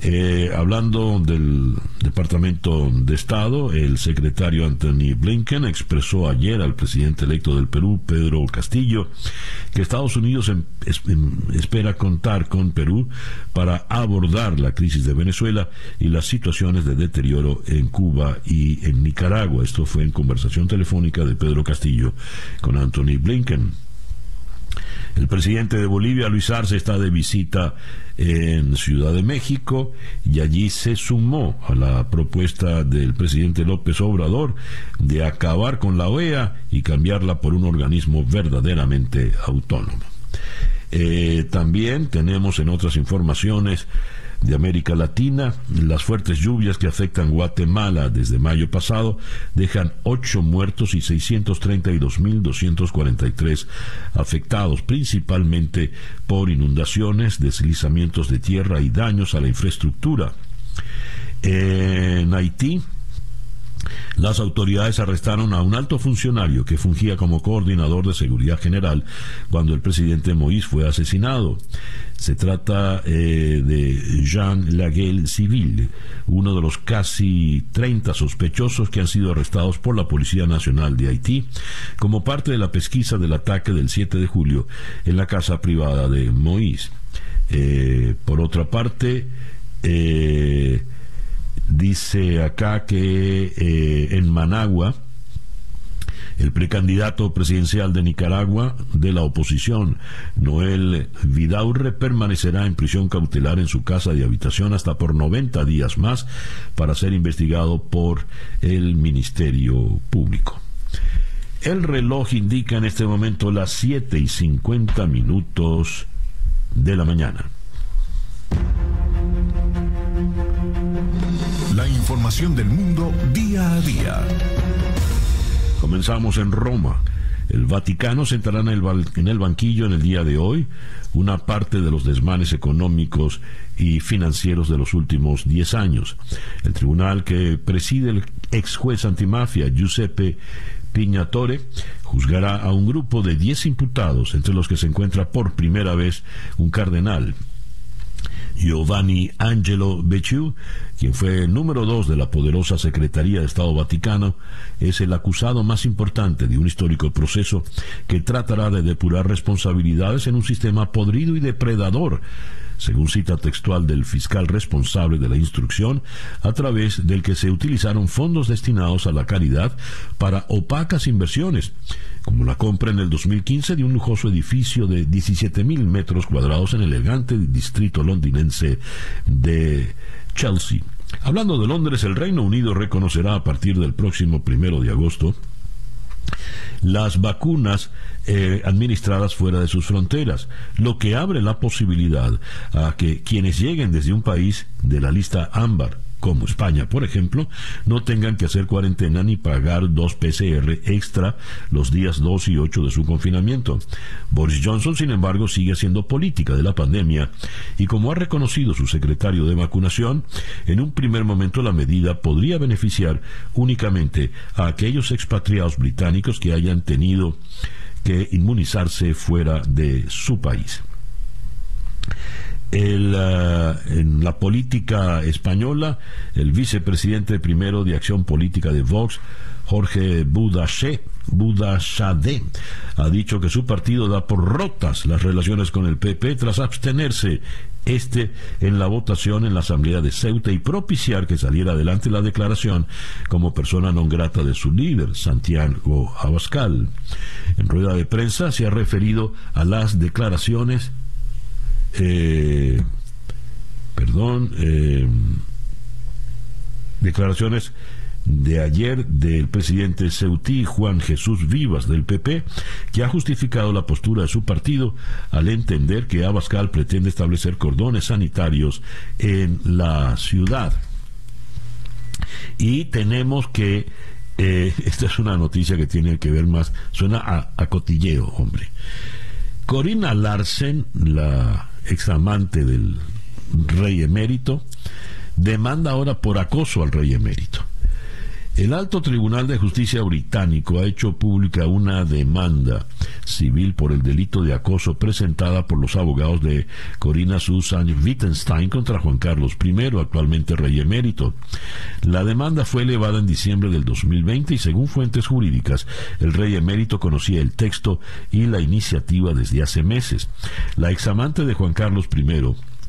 Eh, hablando del Departamento de Estado, el secretario Anthony Blinken expresó ayer al presidente electo del Perú, Pedro Castillo, que Estados Unidos em, em, espera contar con Perú para abordar la crisis de Venezuela y las situaciones de deterioro en Cuba y en Nicaragua. Esto fue en conversación telefónica de Pedro Castillo con Anthony Blinken. El presidente de Bolivia, Luis Arce, está de visita en Ciudad de México y allí se sumó a la propuesta del presidente López Obrador de acabar con la OEA y cambiarla por un organismo verdaderamente autónomo. Eh, también tenemos en otras informaciones de América Latina. Las fuertes lluvias que afectan Guatemala desde mayo pasado dejan 8 muertos y 632.243 afectados, principalmente por inundaciones, deslizamientos de tierra y daños a la infraestructura. En Haití, las autoridades arrestaron a un alto funcionario que fungía como coordinador de seguridad general cuando el presidente Moïse fue asesinado. Se trata eh, de Jean Laguel Civil, uno de los casi 30 sospechosos que han sido arrestados por la Policía Nacional de Haití como parte de la pesquisa del ataque del 7 de julio en la casa privada de Moïse. Eh, por otra parte, eh, Dice acá que eh, en Managua, el precandidato presidencial de Nicaragua de la oposición, Noel Vidaurre, permanecerá en prisión cautelar en su casa de habitación hasta por 90 días más para ser investigado por el Ministerio Público. El reloj indica en este momento las 7 y 50 minutos de la mañana. La información del mundo día a día. Comenzamos en Roma. El Vaticano sentará en el, en el, banquillo en el día de hoy una parte de los desmanes económicos y financieros de los últimos 10 años. El tribunal que preside el ex juez antimafia Giuseppe Pignatore juzgará a un grupo de 10 imputados, entre los que se encuentra por primera vez un cardenal, Giovanni Angelo Becciu, quien fue el número dos de la poderosa Secretaría de Estado Vaticano, es el acusado más importante de un histórico proceso que tratará de depurar responsabilidades en un sistema podrido y depredador según cita textual del fiscal responsable de la instrucción, a través del que se utilizaron fondos destinados a la caridad para opacas inversiones, como la compra en el 2015 de un lujoso edificio de 17.000 metros cuadrados en el elegante distrito londinense de Chelsea. Hablando de Londres, el Reino Unido reconocerá a partir del próximo primero de agosto las vacunas eh, administradas fuera de sus fronteras, lo que abre la posibilidad a que quienes lleguen desde un país de la lista ámbar como España, por ejemplo, no tengan que hacer cuarentena ni pagar dos PCR extra los días 2 y 8 de su confinamiento. Boris Johnson, sin embargo, sigue haciendo política de la pandemia y como ha reconocido su secretario de vacunación, en un primer momento la medida podría beneficiar únicamente a aquellos expatriados británicos que hayan tenido que inmunizarse fuera de su país. Eh, en la política española, el vicepresidente primero de Acción Política de Vox, Jorge Budachade, ha dicho que su partido da por rotas las relaciones con el PP tras abstenerse este en la votación en la Asamblea de Ceuta y propiciar que saliera adelante la declaración como persona non grata de su líder, Santiago Abascal. En rueda de prensa se ha referido a las declaraciones eh, perdón, eh, declaraciones de ayer del presidente Ceutí Juan Jesús Vivas del PP, que ha justificado la postura de su partido al entender que Abascal pretende establecer cordones sanitarios en la ciudad. Y tenemos que, eh, esta es una noticia que tiene que ver más, suena a, a cotilleo, hombre. Corina Larsen, la examante del rey emérito, demanda ahora por acoso al rey emérito. El Alto Tribunal de Justicia británico ha hecho pública una demanda civil por el delito de acoso presentada por los abogados de Corina Susan Wittgenstein contra Juan Carlos I, actualmente rey emérito. La demanda fue elevada en diciembre del 2020 y según fuentes jurídicas, el rey emérito conocía el texto y la iniciativa desde hace meses. La examante de Juan Carlos I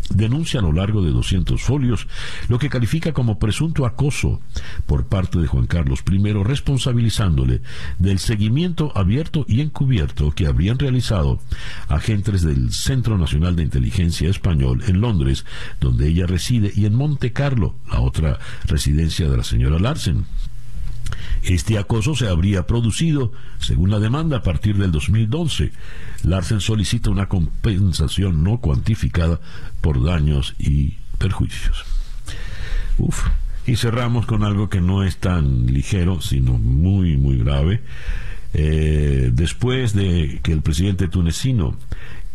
denuncia a lo largo de 200 folios lo que califica como presunto acoso por parte de Juan Carlos I, responsabilizándole del seguimiento abierto y encubierto que habrían realizado agentes del Centro Nacional de Inteligencia Español en Londres, donde ella reside, y en Monte Carlo, la otra residencia de la señora Larsen. Este acoso se habría producido, según la demanda, a partir del 2012. Larsen solicita una compensación no cuantificada por daños y perjuicios. Uf. Y cerramos con algo que no es tan ligero, sino muy, muy grave. Eh, después de que el presidente tunecino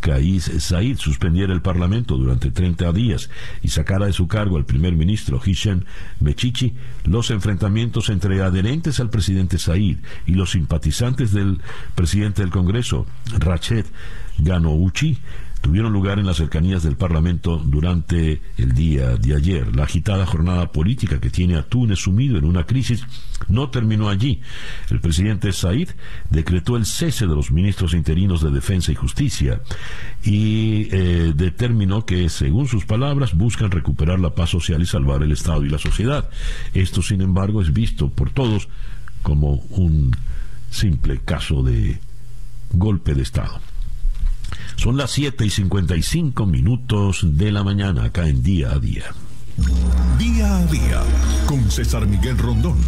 Kais Said suspendiera el Parlamento durante 30 días y sacara de su cargo al primer ministro Hisham Mechichi, los enfrentamientos entre adherentes al presidente Said y los simpatizantes del presidente del Congreso, Rachet Ganouchi, tuvieron lugar en las cercanías del Parlamento durante el día de ayer. La agitada jornada política que tiene a Túnez sumido en una crisis no terminó allí. El presidente Said decretó el cese de los ministros interinos de Defensa y Justicia y eh, determinó que, según sus palabras, buscan recuperar la paz social y salvar el Estado y la sociedad. Esto, sin embargo, es visto por todos como un simple caso de golpe de Estado. Son las 7 y 55 minutos de la mañana acá en Día a Día. Día a Día con César Miguel Rondón.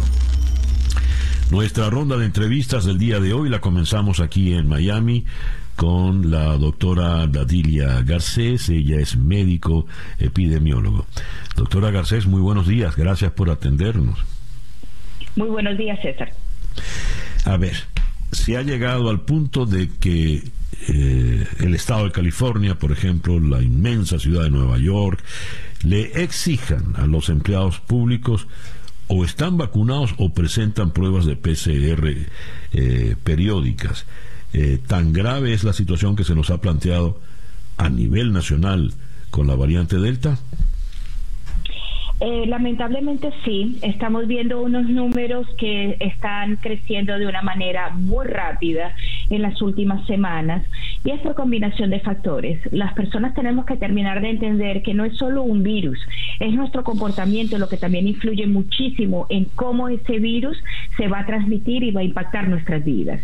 Nuestra ronda de entrevistas del día de hoy la comenzamos aquí en Miami con la doctora Dadilia Garcés, ella es médico epidemiólogo. Doctora Garcés, muy buenos días, gracias por atendernos. Muy buenos días, César. A ver, se ha llegado al punto de que eh, el estado de California, por ejemplo, la inmensa ciudad de Nueva York, le exijan a los empleados públicos o están vacunados o presentan pruebas de PCR eh, periódicas. Eh, tan grave es la situación que se nos ha planteado a nivel nacional con la variante Delta. Eh, lamentablemente sí, estamos viendo unos números que están creciendo de una manera muy rápida en las últimas semanas y es por combinación de factores. Las personas tenemos que terminar de entender que no es solo un virus, es nuestro comportamiento lo que también influye muchísimo en cómo ese virus se va a transmitir y va a impactar nuestras vidas.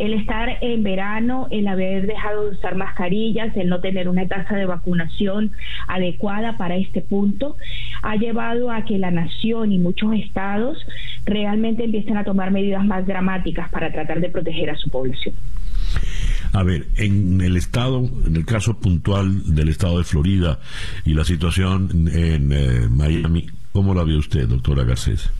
El estar en verano, el haber dejado de usar mascarillas, el no tener una tasa de vacunación adecuada para este punto, ha llevado a que la nación y muchos estados realmente empiecen a tomar medidas más dramáticas para tratar de proteger a su población. A ver, en el estado, en el caso puntual del estado de Florida y la situación en eh, Miami, ¿Cómo la ve usted, doctora Garcés?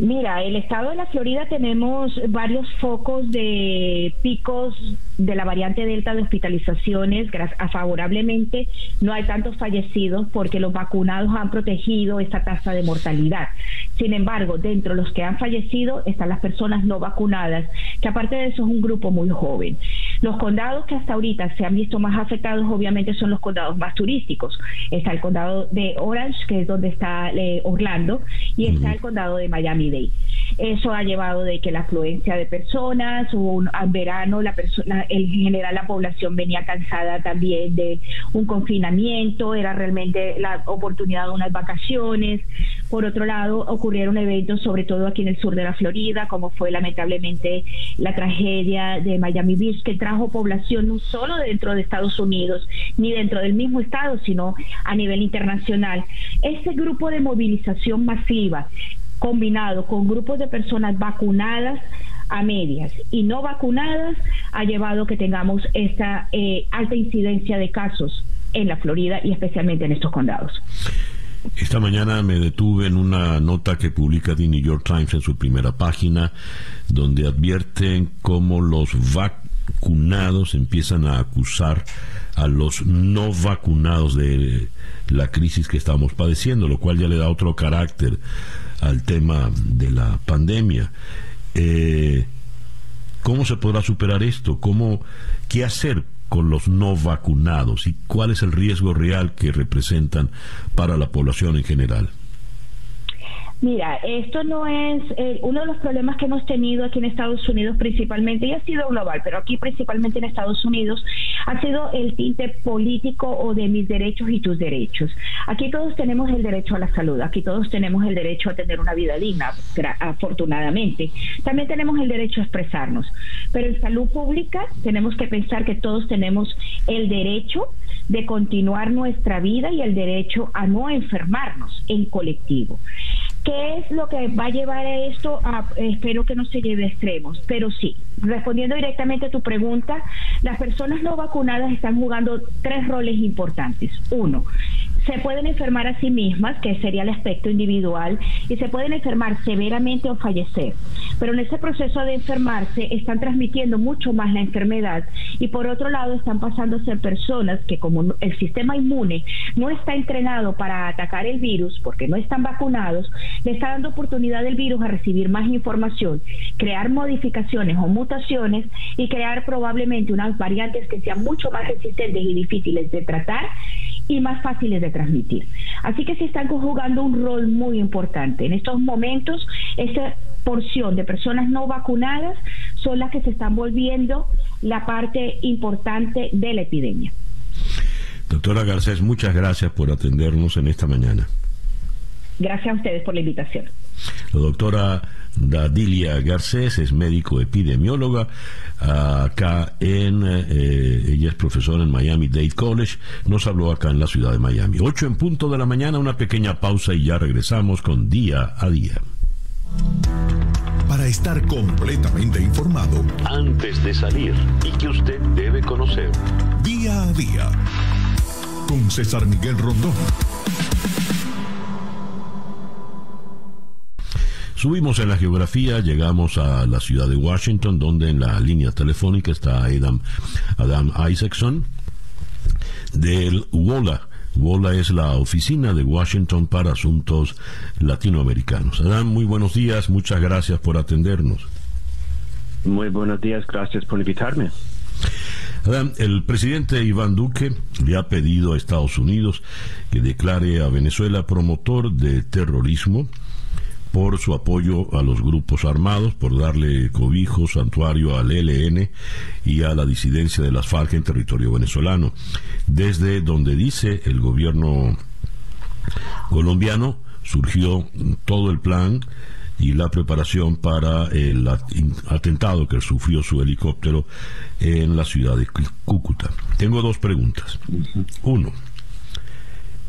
Mira, el estado de la Florida tenemos varios focos de picos de la variante Delta de hospitalizaciones favorablemente. No hay tantos fallecidos porque los vacunados han protegido esta tasa de mortalidad. Sin embargo, dentro de los que han fallecido están las personas no vacunadas, que aparte de eso es un grupo muy joven. Los condados que hasta ahorita se han visto más afectados obviamente son los condados más turísticos. Está el condado de Orange, que es donde está eh, Orlando, y está el condado de Miami eso ha llevado de que la afluencia de personas, hubo un verano, la persona, en general la población venía cansada también de un confinamiento, era realmente la oportunidad de unas vacaciones. Por otro lado, ocurrieron eventos, sobre todo aquí en el sur de la Florida, como fue lamentablemente la tragedia de Miami Beach, que trajo población no solo dentro de Estados Unidos, ni dentro del mismo estado, sino a nivel internacional. Ese grupo de movilización masiva combinado con grupos de personas vacunadas a medias y no vacunadas ha llevado que tengamos esta eh, alta incidencia de casos en la Florida y especialmente en estos condados. Esta mañana me detuve en una nota que publica The New York Times en su primera página, donde advierten cómo los vacunados empiezan a acusar a los no vacunados de la crisis que estamos padeciendo, lo cual ya le da otro carácter al tema de la pandemia. Eh, ¿Cómo se podrá superar esto? ¿Cómo, ¿Qué hacer con los no vacunados? ¿Y cuál es el riesgo real que representan para la población en general? Mira, esto no es eh, uno de los problemas que hemos tenido aquí en Estados Unidos principalmente, y ha sido global, pero aquí principalmente en Estados Unidos, ha sido el tinte político o de mis derechos y tus derechos. Aquí todos tenemos el derecho a la salud, aquí todos tenemos el derecho a tener una vida digna, afortunadamente. También tenemos el derecho a expresarnos, pero en salud pública tenemos que pensar que todos tenemos el derecho de continuar nuestra vida y el derecho a no enfermarnos en colectivo. ¿Qué es lo que va a llevar a esto? espero que no se lleve a extremos, pero sí, respondiendo directamente a tu pregunta, las personas no vacunadas están jugando tres roles importantes. Uno, se pueden enfermar a sí mismas, que sería el aspecto individual, y se pueden enfermar severamente o fallecer. Pero en ese proceso de enfermarse están transmitiendo mucho más la enfermedad y por otro lado están pasando a ser personas que como el sistema inmune no está entrenado para atacar el virus porque no están vacunados, le está dando oportunidad al virus a recibir más información, crear modificaciones o mutaciones y crear probablemente unas variantes que sean mucho más resistentes y difíciles de tratar y más fáciles de transmitir. Así que se están jugando un rol muy importante. En estos momentos, esta porción de personas no vacunadas son las que se están volviendo la parte importante de la epidemia. Doctora Garcés, muchas gracias por atendernos en esta mañana. Gracias a ustedes por la invitación. La doctora Dadilia Garcés es médico epidemióloga acá en, eh, ella es profesora en Miami Dade College, nos habló acá en la ciudad de Miami. Ocho en punto de la mañana, una pequeña pausa y ya regresamos con día a día. Para estar completamente informado antes de salir y que usted debe conocer. Día a día con César Miguel Rondón. Subimos en la geografía, llegamos a la ciudad de Washington, donde en la línea telefónica está Adam, Adam Isaacson del WOLA. WOLA es la oficina de Washington para asuntos latinoamericanos. Adam, muy buenos días, muchas gracias por atendernos. Muy buenos días, gracias por invitarme. Adam, el presidente Iván Duque le ha pedido a Estados Unidos que declare a Venezuela promotor de terrorismo por su apoyo a los grupos armados, por darle cobijo, santuario al ELN y a la disidencia de las FARC en territorio venezolano. Desde donde dice el gobierno colombiano surgió todo el plan y la preparación para el atentado que sufrió su helicóptero en la ciudad de Cúcuta. Tengo dos preguntas. Uno,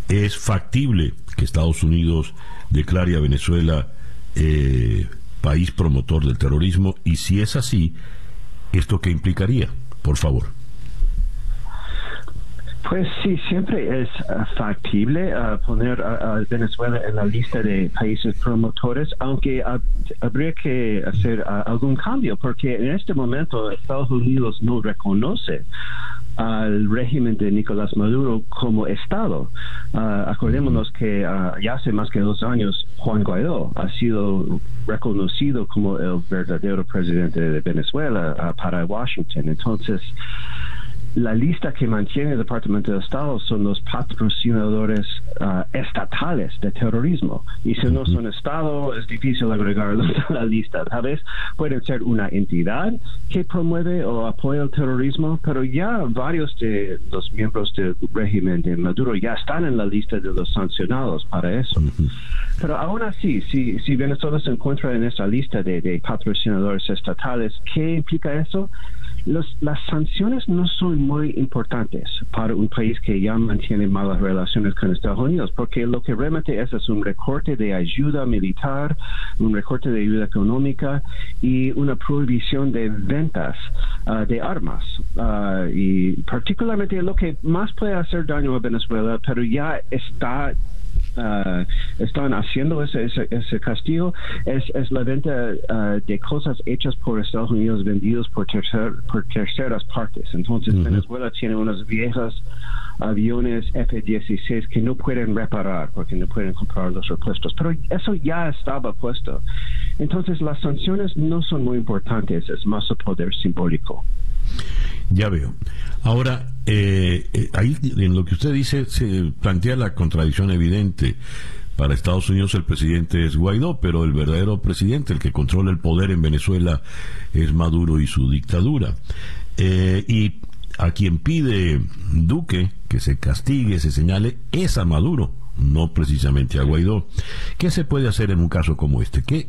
¿es factible que Estados Unidos declare a Venezuela eh, país promotor del terrorismo? Y si es así, ¿esto qué implicaría? Por favor. Pues sí, siempre es uh, factible uh, poner a, Venezuela en la lista de países promotores, aunque habría que hacer uh, algún cambio, porque en este momento Estados Unidos no reconoce al régimen de Nicolás Maduro como Estado. acordémonos que ya hace más que dos años Juan Guaidó ha sido reconocido como el verdadero presidente de Venezuela para Washington. Entonces, la lista que mantiene el Departamento de Estado son los patrocinadores ah, estatales de terrorismo. Y si no son Estado, es difícil agregarlos a la lista. Tal vez puede ser una entidad que promueve o apoya el terrorismo, pero ya varios de los miembros del régimen de Maduro ya están en la lista de los sancionados para eso. Pero aún así, si, si Venezuela se encuentra en esa lista de, de patrocinadores estatales, ¿qué implica eso? Las sanciones no son muy importantes para un país que ya mantiene malas relaciones con Estados Unidos, porque lo que realmente es es un recorte de ayuda militar, un recorte de ayuda económica y una prohibición de ventas ah, de armas. Ah, y particularmente lo que más puede hacer daño a Venezuela, pero ya está uh, están haciendo ese, ese, castigo es, es, la venta uh, de cosas hechas por Estados Unidos vendidos por, tercer, por terceras partes. Entonces Venezuela tiene unos viejos aviones F-16 que no pueden reparar porque no pueden comprar los repuestos. Pero eso ya estaba puesto. Entonces las sanciones no son muy importantes, es más el poder simbólico. Ya veo. Ahora, eh, eh, ahí en lo que usted dice se plantea la contradicción evidente. Para Estados Unidos el presidente es Guaidó, pero el verdadero presidente, el que controla el poder en Venezuela, es Maduro y su dictadura. Eh, y a quien pide Duque que se castigue, se señale, es a Maduro, no precisamente a Guaidó. ¿Qué se puede hacer en un caso como este? ¿Qué,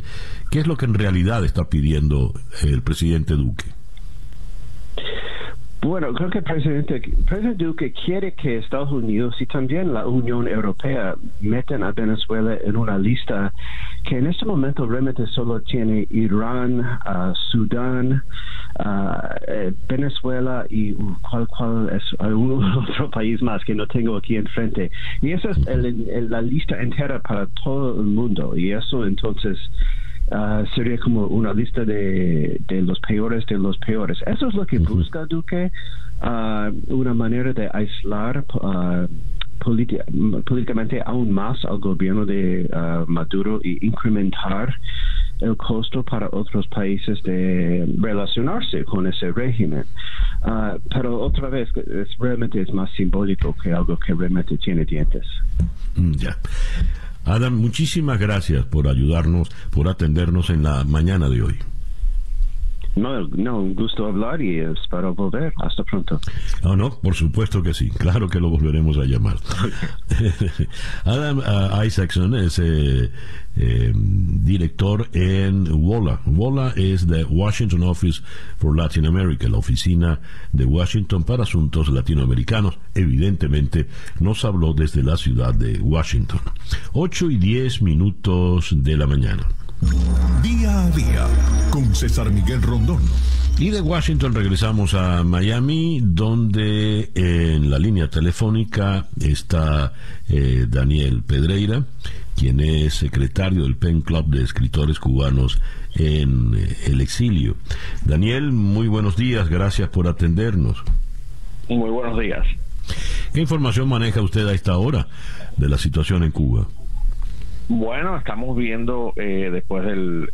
qué es lo que en realidad está pidiendo el presidente Duque? Bueno, creo que el presidente, presidente Duque quiere que Estados Unidos y también la Unión Europea metan a Venezuela en una lista que en este momento realmente solo tiene Irán, uh, Sudán, uh, Venezuela y cuál, cuál es algún otro país más que no tengo aquí enfrente. Y esa es la lista entera para todo el mundo. Y eso entonces Ah, sería como una lista de, de, los peores de los peores. Eso es lo que busca Duque, uh, una manera de aislar uh, políticamente aún más al gobierno de Maduro y incrementar el costo para otros países de relacionarse con ese régimen. pero otra vez, es, realmente es más simbólico que algo que realmente tiene dientes. Mm, ya. Adam, muchísimas gracias por ayudarnos, por atendernos en la mañana de hoy. No, no, un gusto hablar y espero volver. Hasta pronto. No, no, por supuesto que sí. Claro que lo volveremos a llamar. Adam uh, Isaacson es eh, eh, director en WOLA. WOLA es the Washington Office for Latin America, la oficina de Washington para asuntos latinoamericanos. Evidentemente nos habló desde la ciudad de Washington. 8 y 10 minutos de la mañana. Día a día con César Miguel Rondón. Y de Washington regresamos a Miami, donde en la línea telefónica está eh, Daniel Pedreira, quien es secretario del Pen Club de Escritores Cubanos en eh, el exilio. Daniel, muy buenos días, gracias por atendernos. Muy buenos días. ¿Qué información maneja usted a esta hora de la situación en Cuba? Bueno, estamos viendo eh, después del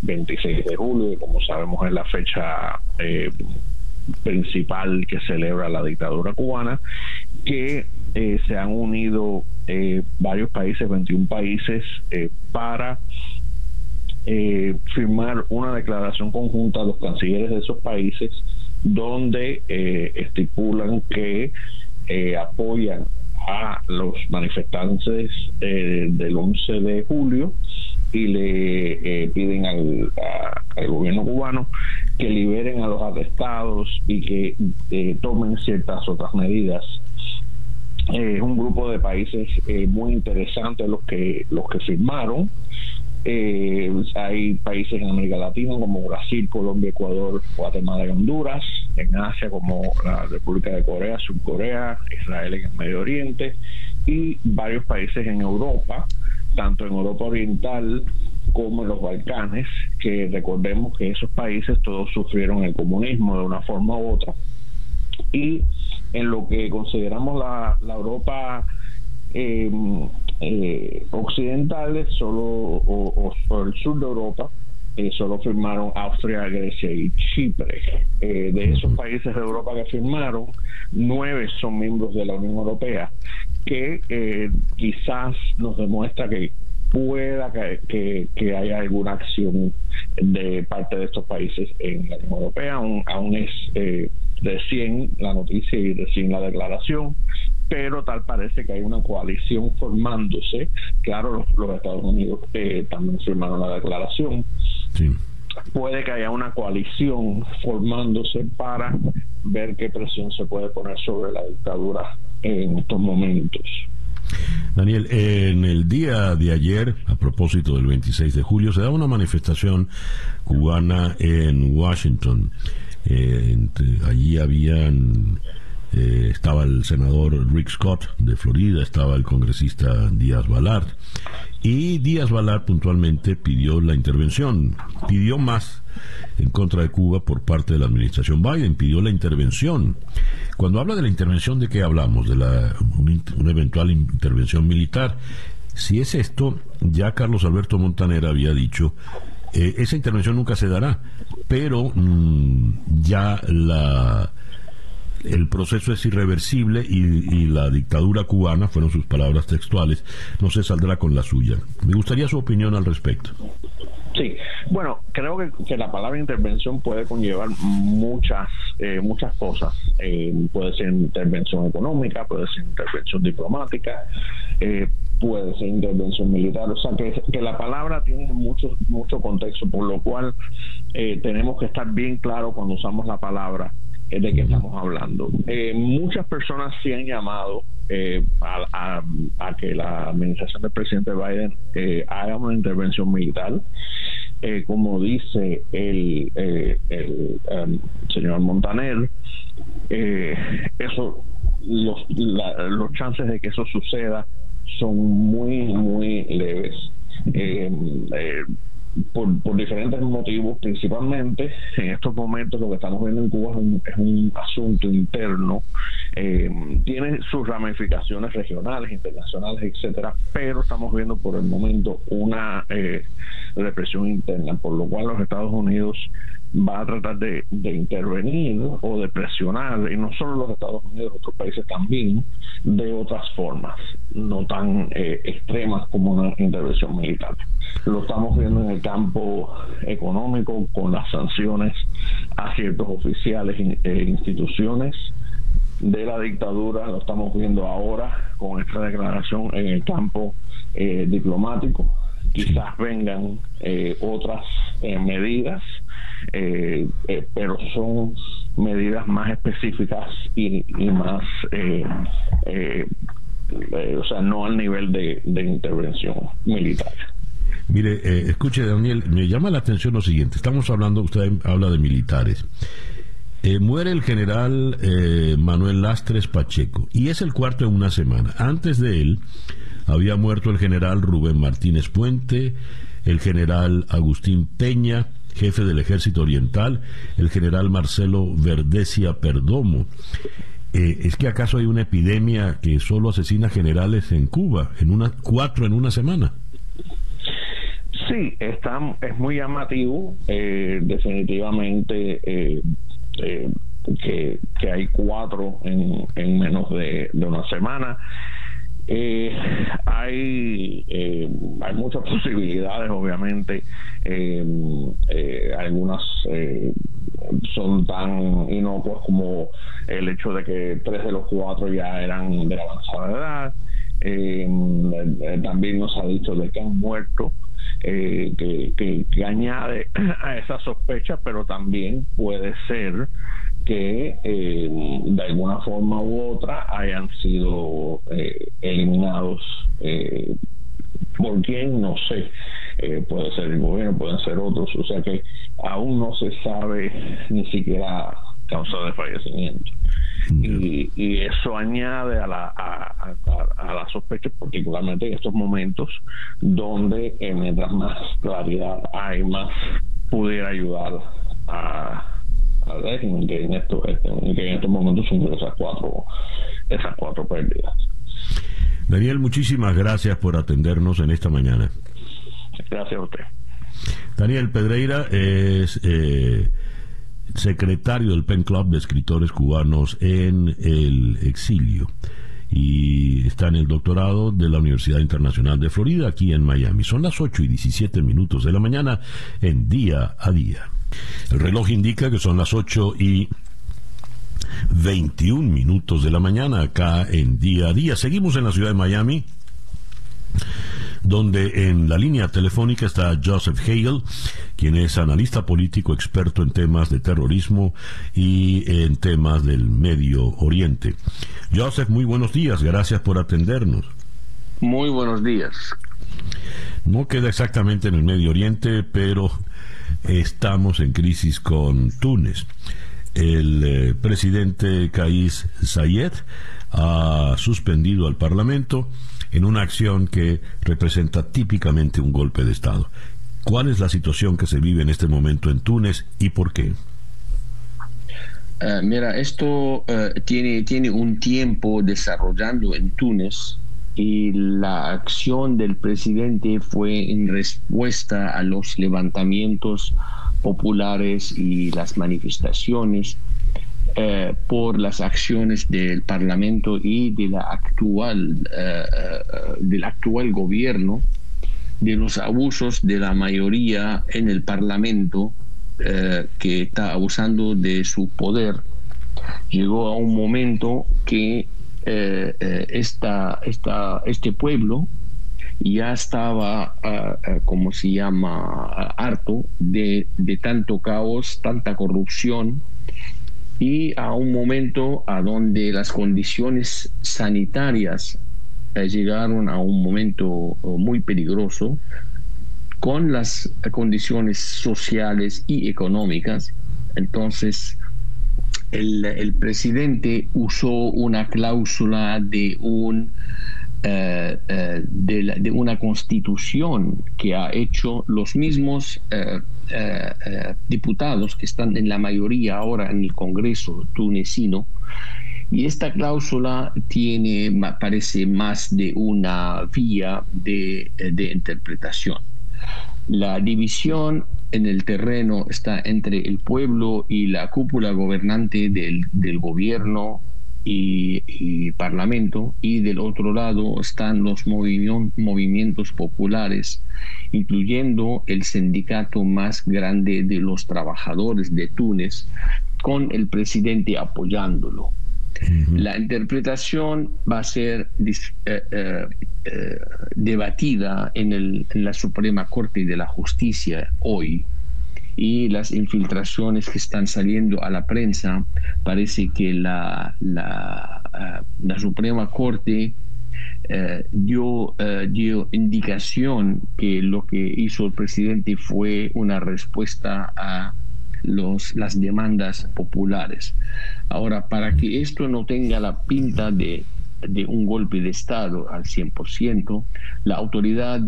26 eh, de julio, como sabemos es la fecha eh, principal que celebra la dictadura cubana, que se han unido varios países, 21 países, para firmar una declaración conjunta a los cancilleres de esos países donde estipulan que apoyan a los manifestantes eh, del 11 de julio y le eh, piden al, gobierno cubano que liberen a los arrestados y que eh, tomen ciertas otras medidas. Es un grupo de países muy interesantes los que los que firmaron. hay países en América Latina como Brasil, Colombia, Ecuador, Guatemala y Honduras en Asia como la República de Corea, Subcorea, Israel en el Medio Oriente y varios países en Europa, tanto en Europa Oriental como en los Balcanes, que recordemos que esos países todos sufrieron el comunismo de una forma u otra. Y en lo que consideramos la, Europa em, eh, occidental, solo o, el sur de Europa, eh, solo firmaron Austria, Grecia y Chipre. Eh, de esos países de Europa que firmaron, nueve son miembros de la Unión Europea, que eh, quizás nos demuestra que pueda que, que, haya alguna acción de parte de estos países en la Unión Europea. Aún, aún es recién la noticia y recién la declaración, pero tal parece que hay una coalición formándose. Claro, los, Estados Unidos también firmaron la declaración Puede que haya una coalición formándose para ver qué presión se puede poner sobre la dictadura en estos momentos. Daniel, en el día de ayer, a propósito del 26 de julio, se da una manifestación cubana en Washington. Eh, allí habían eh, estaba el senador Rick Scott de Florida, estaba el congresista Díaz Balart y Díaz Balart puntualmente pidió la intervención, pidió más en contra de Cuba por parte de la administración Biden, pidió la intervención. Cuando habla de la intervención, ¿de qué hablamos? De la, una, eventual intervención militar. Si es esto, ya Carlos Alberto Montanera había dicho, eh, esa intervención nunca se dará, pero mm, ya la el proceso es irreversible y, la dictadura cubana, fueron sus palabras textuales, no se saldrá con la suya. Me gustaría su opinión al respecto. Sí, bueno, creo que, la palabra intervención puede conllevar muchas eh, muchas cosas. Eh, puede ser intervención económica, puede ser intervención diplomática, eh, puede ser intervención militar. O sea, que, que, la palabra tiene mucho, mucho contexto, por lo cual tenemos que estar bien claro cuando usamos la palabra de qué estamos hablando. Eh, muchas personas sí han llamado eh, a, que la administración del presidente Biden eh, haga una intervención militar. como dice el, el um, señor Montaner, eso los, los chances de que eso suceda son muy, muy leves por, por, diferentes motivos, principalmente en estos momentos lo que estamos viendo en Cuba es un, asunto interno, eh, tiene sus ramificaciones regionales, internacionales, etcétera, pero estamos viendo por el momento una eh, represión interna, por lo cual los Estados Unidos va a tratar de, intervenir o de presionar, y no solo los Estados Unidos, otros países también, de otras formas, no tan eh, extremas como una intervención militar. Lo estamos viendo en el campo económico con las sanciones a ciertos oficiales e instituciones de la dictadura, lo estamos viendo ahora con esta declaración en el campo eh, diplomático. Quizás vengan eh, otras medidas eh, eh, pero son medidas más específicas y, más, eh, o sea, no al nivel de, intervención militar. Mire, escuche Daniel, me llama la atención lo siguiente, estamos hablando, usted habla de militares. muere el general Manuel Lastres Pacheco y es el cuarto en una semana. Antes de él había muerto el general Rubén Martínez Puente, el general Agustín Peña, jefe del ejército oriental, el general Marcelo Verdesia Perdomo. Eh, ¿Es que acaso hay una epidemia que solo asesina generales en Cuba, en una, cuatro en una semana? Sí, está, es muy llamativo, eh, definitivamente, eh, que, hay cuatro en, en menos de una semana. Eh, hay, eh, hay muchas posibilidades, obviamente. Eh, eh, algunas son tan inocuas como el hecho de que tres de los cuatro ya eran de avanzada edad. también nos ha dicho de que han muerto. que, que, añade a esa sospecha, pero también puede ser que eh, de alguna forma u otra hayan sido eh, eliminados eh, por quién no sé. Puede ser el gobierno pueden ser otros. O sea que aún no se sabe ni siquiera causa de fallecimiento. Y, eso añade a la, a, la sospecha, particularmente en estos momentos, donde eh, mientras más claridad hay, más pudiera ayudar a, régimen que en, esto, en estos momentos son esas cuatro, esas cuatro pérdidas. Daniel, muchísimas gracias por atendernos en esta mañana. Gracias a usted. Daniel Pedreira es eh, secretario del Pen Club de Escritores Cubanos en el exilio y está en el doctorado de la Universidad Internacional de Florida aquí en Miami. Son las 8 y 17 minutos de la mañana en día a día. El reloj indica que son las 8 y 21 minutos de la mañana acá en día a día. Seguimos en la ciudad de Miami donde en la línea telefónica está Joseph Hagel, quien es analista político experto en temas de terrorismo y en temas del Medio Oriente. Joseph, muy buenos días, gracias por atendernos. Muy buenos días. No queda exactamente en el Medio Oriente, pero estamos en crisis con Túnez. El eh, presidente Kais Sayed ha suspendido al Parlamento en una acción que representa típicamente un golpe de Estado. ¿Cuál es la situación que se vive en este momento en Túnez y por qué? Eh, mira, esto eh, tiene, tiene un tiempo desarrollando en Túnez y la acción del presidente fue en respuesta a los levantamientos populares y las manifestaciones eh, por las acciones del Parlamento y de la actual, eh, eh, del actual gobierno, de los abusos de la mayoría en el Parlamento que está abusando de su poder. Llegó a un momento que esta, esta, este pueblo ya estaba, como se llama, harto de, de tanto caos, tanta corrupción, y a un momento a donde las condiciones sanitarias eh, llegaron a un momento eh, muy peligroso con las condiciones sociales y económicas. Entonces, el, presidente usó una cláusula de un eh, de, una constitución que ha hecho los mismos eh, eh, diputados que están en la mayoría ahora en el Congreso tunecino. Y esta cláusula tiene, parece, más de una vía de, de interpretación. La división en el terreno está entre el pueblo y la cúpula gobernante del, del gobierno y, Parlamento, y del otro lado están los movimientos populares, incluyendo el sindicato más grande de los trabajadores de Túnez, con el presidente apoyándolo. La interpretación va a ser eh, eh, eh, debatida en, en la Suprema Corte de la Justicia hoy. Y las infiltraciones que están saliendo a la prensa, parece que la, la, eh, Suprema Corte dio, dio indicación que lo que hizo el presidente fue una respuesta a los, las demandas populares. Ahora, para que esto no tenga la pinta de un golpe de Estado al 100%, la autoridad,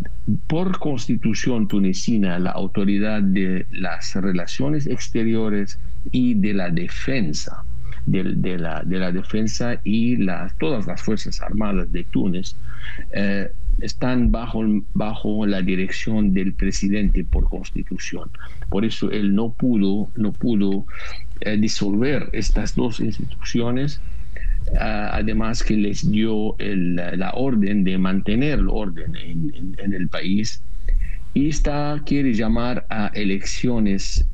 por constitución tunecina, la autoridad de las relaciones exteriores y de la defensa, de, la, de la, defensa y las, todas las Fuerzas Armadas de Túnez, eh, están bajo, bajo la dirección del presidente por constitución. Por eso él no pudo, no pudo eh, disolver estas dos instituciones además que les dio la orden de mantener el orden en, el país y está, quiere llamar a elecciones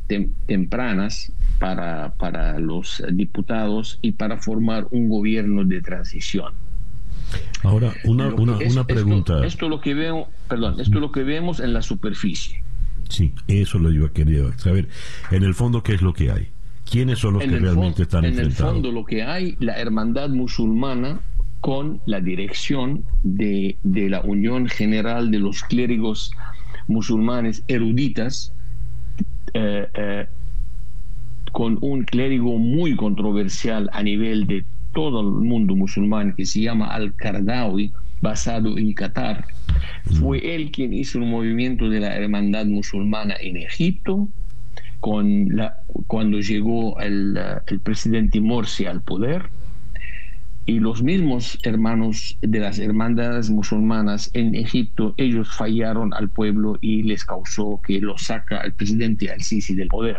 tempranas para, para los diputados y para formar un gobierno de transición. Ahora, una, una, una pregunta. Esto, lo que veo, perdón, esto es lo que vemos en la superficie. Sí, eso lo yo quería saber. En el fondo, ¿qué es lo que hay? ¿Quiénes son los que realmente están enfrentados? En el fondo lo que hay, la hermandad musulmana con la dirección de, la Unión General de los Clérigos Musulmanes Eruditas, eh, eh, con un clérigo muy controversial a nivel de todo el mundo musulmán que se llama Al-Qardawi, basado en Qatar. Fue él quien hizo un movimiento de la hermandad musulmana en Egipto, con la, cuando llegó el, el presidente Morsi al poder y los mismos hermanos de las hermandades musulmanas en Egipto, ellos fallaron al pueblo y les causó que lo saca el presidente al-Sisi del poder.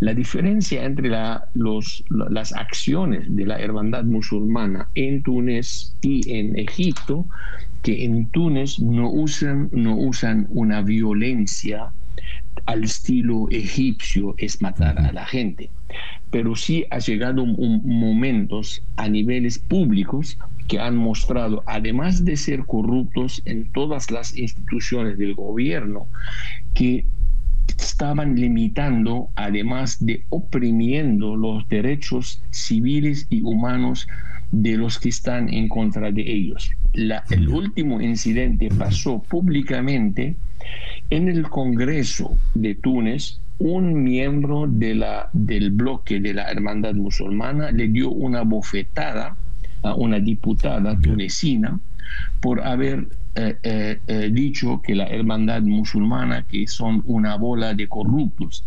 La diferencia entre la, los, las acciones de la hermandad musulmana en Túnez y en Egipto, que en Túnez no usan, no usan una violencia al estilo egipcio, es matar a la gente. Pero sí ha llegado un, momentos a niveles públicos que han mostrado, además de ser corruptos en todas las instituciones del gobierno, que estaban limitando, además de oprimiendo los derechos civiles y humanos de los que están en contra de ellos. el último incidente pasó públicamente en el Congreso de Túnez, un miembro de la, del bloque de la Hermandad Musulmana le dio una bofetada a una diputada tunecina por haber eh, eh, eh, dicho que la hermandad musulmana que son una bola de corruptos.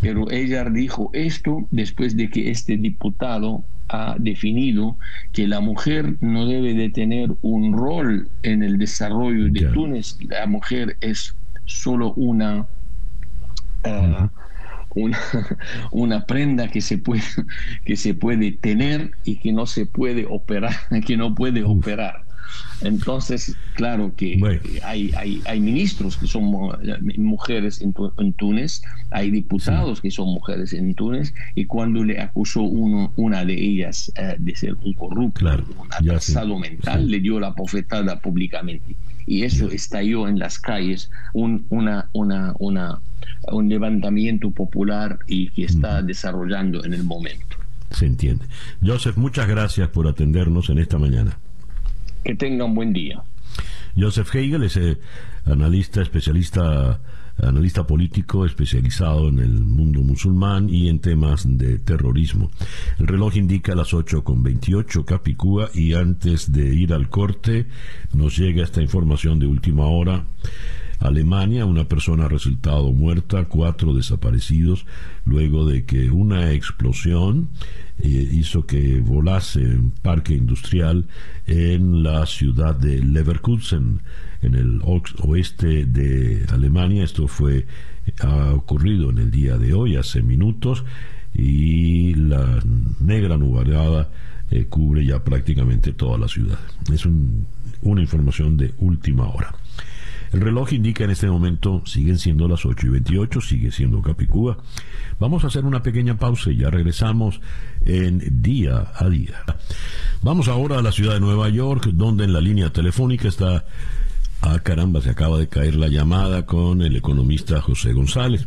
Pero ella dijo esto después de que este diputado ha definido que la mujer no debe de tener un rol en el desarrollo de Túnez. La mujer es solo una una, una, prenda que se puede que se puede tener y que no se puede operar que no puede operar entonces claro que hay, hay, hay, ministros que son mujeres en, Túnez hay diputados que son mujeres en Túnez y cuando le acusó uno una de ellas eh, de ser un corrupto un atrasado mental le dio la bofetada públicamente. Y eso estalló en las calles un, una, una, una, un levantamiento popular y que está desarrollando en el momento. Se entiende. Joseph, muchas gracias por atendernos en esta mañana. Que tenga un buen día. Joseph Hegel es eh, analista, especialista analista político especializado en el mundo musulmán y en temas de terrorismo. El reloj indica las 8 con 28 Capicúa y antes de ir al corte nos llega esta información de última hora. Alemania, una persona ha resultado muerta, cuatro desaparecidos, luego de que una explosión eh, hizo que volase un parque industrial en la ciudad de Leverkusen, en el oeste de Alemania. Esto fue ha ocurrido en el día de hoy, hace minutos, y la negra nubarada eh, cubre ya prácticamente toda la ciudad. Es una información de última hora. El reloj indica en este momento, siguen siendo las 8 y 28, sigue siendo Capicúa. Vamos a hacer una pequeña pausa y ya regresamos en día a día. Vamos ahora a la ciudad de Nueva York, donde en la línea telefónica está Ah, caramba, se acaba de caer la llamada con el economista José González.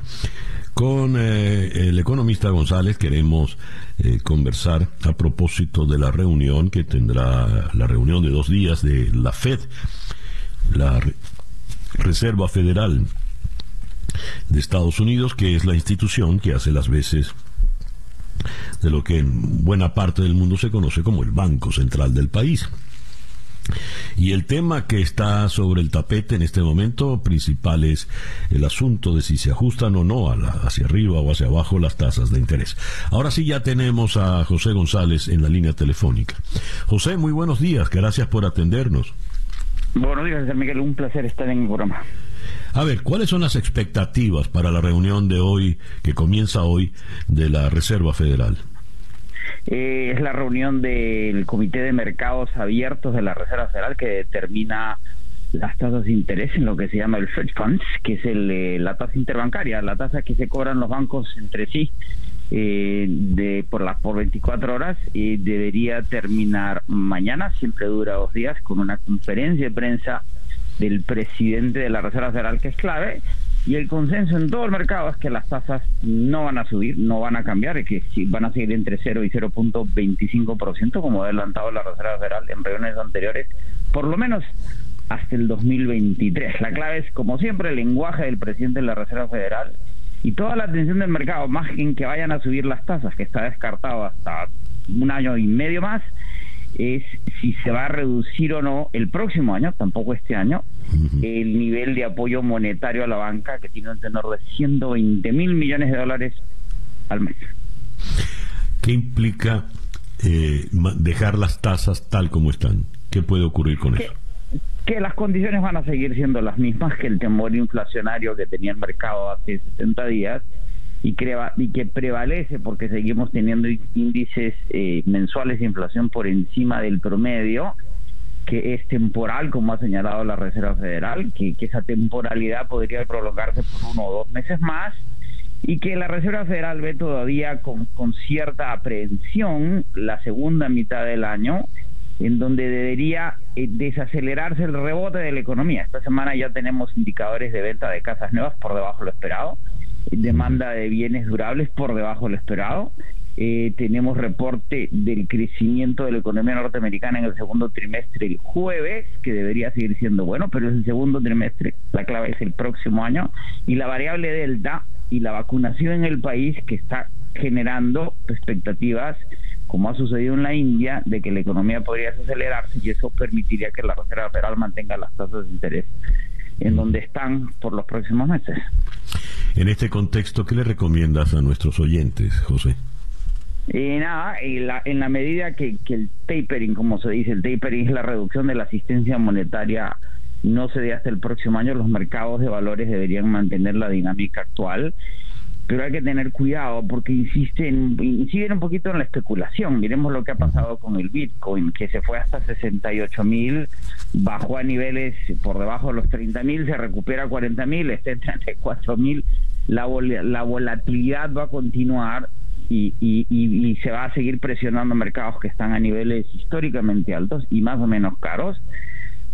Con eh, el economista González queremos eh, conversar a propósito de la reunión que tendrá la reunión de dos días de la Fed, la Reserva Federal de Estados Unidos, que es la institución que hace las veces de lo que en buena parte del mundo se conoce como el Banco Central del país. Y el tema que está sobre el tapete en este momento principal es el asunto de si se ajustan o no hacia arriba o hacia abajo las tasas de interés. Ahora sí ya tenemos a José González en la línea telefónica. José, muy buenos días, gracias por atendernos. Buenos días, Miguel, un placer estar en el programa. A ver, ¿cuáles son las expectativas para la reunión de hoy, que comienza hoy, de la Reserva Federal? Eh, es la reunión del Comité de Mercados Abiertos de la Reserva Federal que determina las tasas de interés en lo que se llama el Fed Funds, que es el, eh, la tasa interbancaria, la tasa que se cobran los bancos entre sí eh, de por las por 24 horas y debería terminar mañana, siempre dura dos días, con una conferencia de prensa del presidente de la Reserva Federal que es clave y el consenso en todo el mercado es que las tasas no van a subir, no van a cambiar, y que van a seguir entre 0 y 0.25%, como ha adelantado la Reserva Federal en reuniones anteriores, por lo menos hasta el 2023. La clave es, como siempre, el lenguaje del presidente de la Reserva Federal Y toda la atención del mercado, más en que vayan a subir las tasas, que está descartado hasta un año y medio más, es si se va a reducir o no el próximo año, tampoco este año, el nivel de apoyo monetario a la banca, que tiene un tenor de 120 mil millones de dólares al mes. ¿Qué implica eh, dejar las tasas tal como están? ¿Qué puede ocurrir con eso? Que las condiciones van a seguir siendo las mismas que el temor inflacionario que tenía el mercado hace 70 días y, y que prevalece porque seguimos teniendo índices eh, mensuales de inflación por encima del promedio, que es temporal, como ha señalado la Reserva Federal, que, que esa temporalidad podría prolongarse por uno o dos meses más y que la Reserva Federal ve todavía con, con cierta aprehensión la segunda mitad del año en donde debería eh, desacelerarse el rebote de la economía. Esta semana ya tenemos indicadores de venta de casas nuevas por debajo de lo esperado demanda de bienes durables por debajo de lo esperado. Eh, tenemos reporte del crecimiento de la economía norteamericana en el segundo trimestre el jueves, que debería seguir siendo bueno, pero es el segundo trimestre, la clave es el próximo año, y la variable delta y la vacunación en el país que está generando expectativas, como ha sucedido en la India, de que la economía podría acelerarse y eso permitiría que la Reserva Federal mantenga las tasas de interés en donde están por los próximos meses. En este contexto, ¿qué le recomiendas a nuestros oyentes, José? Y nada, en la medida que, que, el tapering, como se dice, el tapering es la reducción de la asistencia monetaria, no se dé hasta el próximo año, los mercados de valores deberían mantener la dinámica actual pero hay que tener cuidado porque insisten, inciden un poquito en la especulación. Miremos lo que ha pasado con el Bitcoin, que se fue hasta 68 mil, bajó a niveles por debajo de los 30 mil, se recupera a 40 mil, está en 34 mil. La, la volatilidad va a continuar y, y, y, se va a seguir presionando mercados que están a niveles históricamente altos y más o menos caros.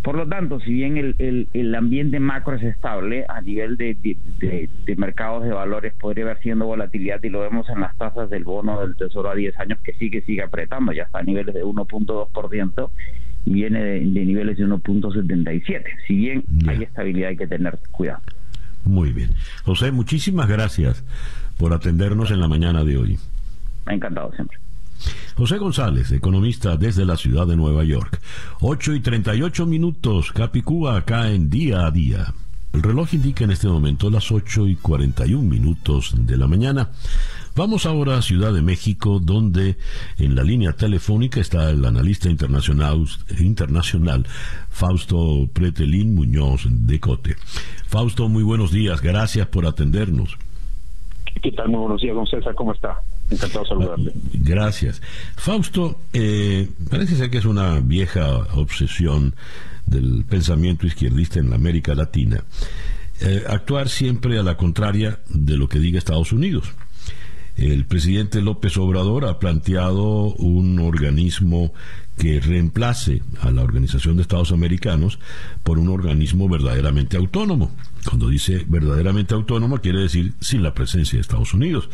Por lo tanto, si bien el, el, ambiente macro es estable, a nivel de, de, mercados de valores podría haber siendo volatilidad y lo vemos en las tasas del bono del Tesoro a 10 años que sí que sigue apretando, ya está a niveles de 1.2% y viene de, niveles de 1.77. Si bien hay estabilidad hay que tener cuidado. Muy bien. José, muchísimas gracias por atendernos en la mañana de hoy. Encantado siempre. José González, economista desde la ciudad de Nueva York. 8 y 38 minutos, Capicúa acá en día a día. El reloj indica en este momento las 8 y 41 minutos de la mañana. Vamos ahora a Ciudad de México, donde en la línea telefónica está el analista internacional, internacional Fausto Pretelín Muñoz de Cote. Fausto, muy buenos días, gracias por atendernos. ¿Qué tal? Muy buenos días, don César, ¿cómo está? Gracias. Fausto, eh, parece ser que es una vieja obsesión del pensamiento izquierdista en América Latina. Eh, actuar siempre a la contraria de lo que diga Estados Unidos. El presidente López Obrador ha planteado un organismo que reemplace a la Organización de Estados Americanos por un organismo verdaderamente autónomo. Cuando dice verdaderamente autónomo quiere decir sin la presencia de Estados Unidos.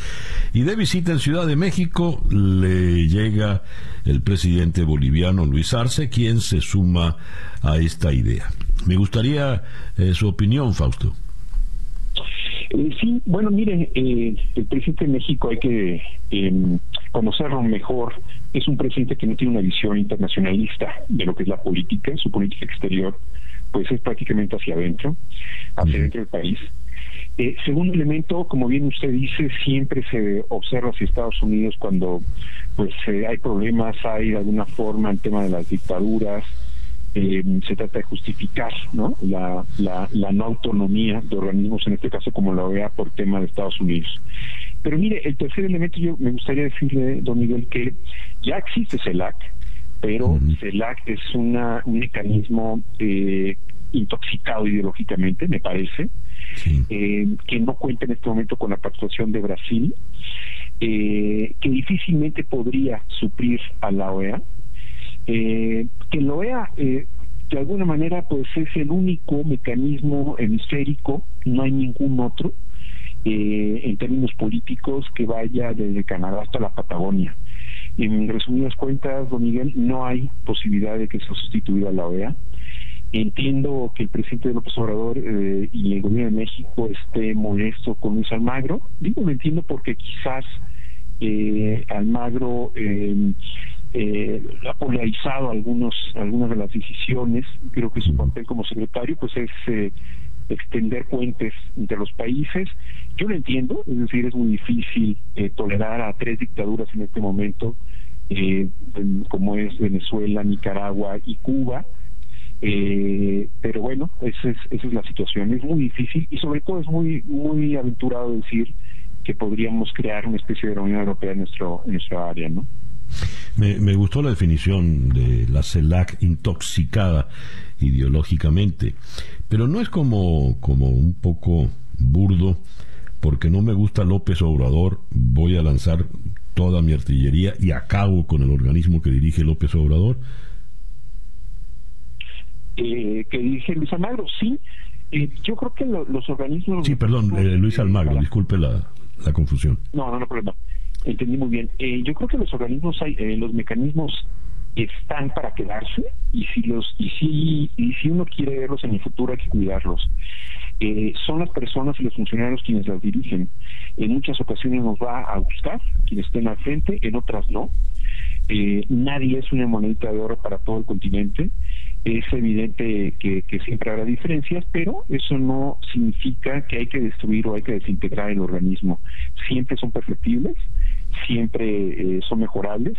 Y de visita en Ciudad de México le llega el presidente boliviano Luis Arce, quien se suma a esta idea. Me gustaría eh, su opinión, Fausto. Eh, sí, bueno, mire, eh, el presidente de México hay que em, conocerlo mejor. Es un presidente que no tiene una visión internacionalista de lo que es la política, su política exterior, pues es prácticamente hacia adentro, hacia adentro del país. Eh, segundo elemento, como bien usted dice, siempre se observa hacia Estados Unidos cuando pues hay problemas, hay de alguna forma el tema de las dictaduras, eh, se trata de justificar ¿no? La, la, no autonomía de organismos, en este caso como la OEA, por tema de Estados Unidos. Pero mire, el tercer elemento yo me gustaría decirle, don Miguel, que ya existe CELAC, pero CELAC es una, un mecanismo eh, intoxicado ideológicamente, me parece, eh, que no cuenta en este momento con la participación de Brasil, que difícilmente podría suplir a la OEA eh, que vea eh, de alguna manera pues es el único mecanismo hemisférico, no hay ningún otro eh, en términos políticos que vaya desde Canadá hasta la Patagonia. En resumidas cuentas, don Miguel, no hay posibilidad de que sea sustituida la OEA Entiendo que el presidente López Obrador eh, y el gobierno de México esté molesto con Luis Almagro. Digo, lo entiendo porque quizás eh, Almagro eh, eh, ha polarizado algunos, algunas de las decisiones. Creo que su papel como secretario pues es eh, extender puentes entre los países. Yo lo entiendo, es decir, es muy difícil eh, tolerar a tres dictaduras en este momento, eh, como es Venezuela, Nicaragua y Cuba. Eh, pero bueno, esa es, esa es la situación. Es muy difícil y sobre todo es muy muy aventurado decir que podríamos crear una especie de Unión Europea en nuestro en nuestra área, ¿no? Me, me, gustó la definición de la CELAC intoxicada ideológicamente, pero no es como, como un poco burdo, porque no me gusta López Obrador, voy a lanzar toda mi artillería y acabo con el organismo que dirige López Obrador. Eh, que dirige Luis Almagro, sí. Eh, yo creo que lo, los organismos... Sí, perdón, eh, Luis Almagro, disculpe la, la confusión. No, no, no problema entendí muy bien. Eh, yo creo que los organismos, hay, eh, los mecanismos están para quedarse y si los y si y si uno quiere verlos en el futuro hay que cuidarlos. Eh, son las personas y los funcionarios quienes las dirigen. En muchas ocasiones nos va a gustar quienes estén al frente, en otras no. Eh, nadie es una monedita de oro para todo el continente. Es evidente que, siempre habrá diferencias, pero eso no significa que hay que destruir o hay que desintegrar el organismo. Siempre son perfectibles siempre eh, son mejorables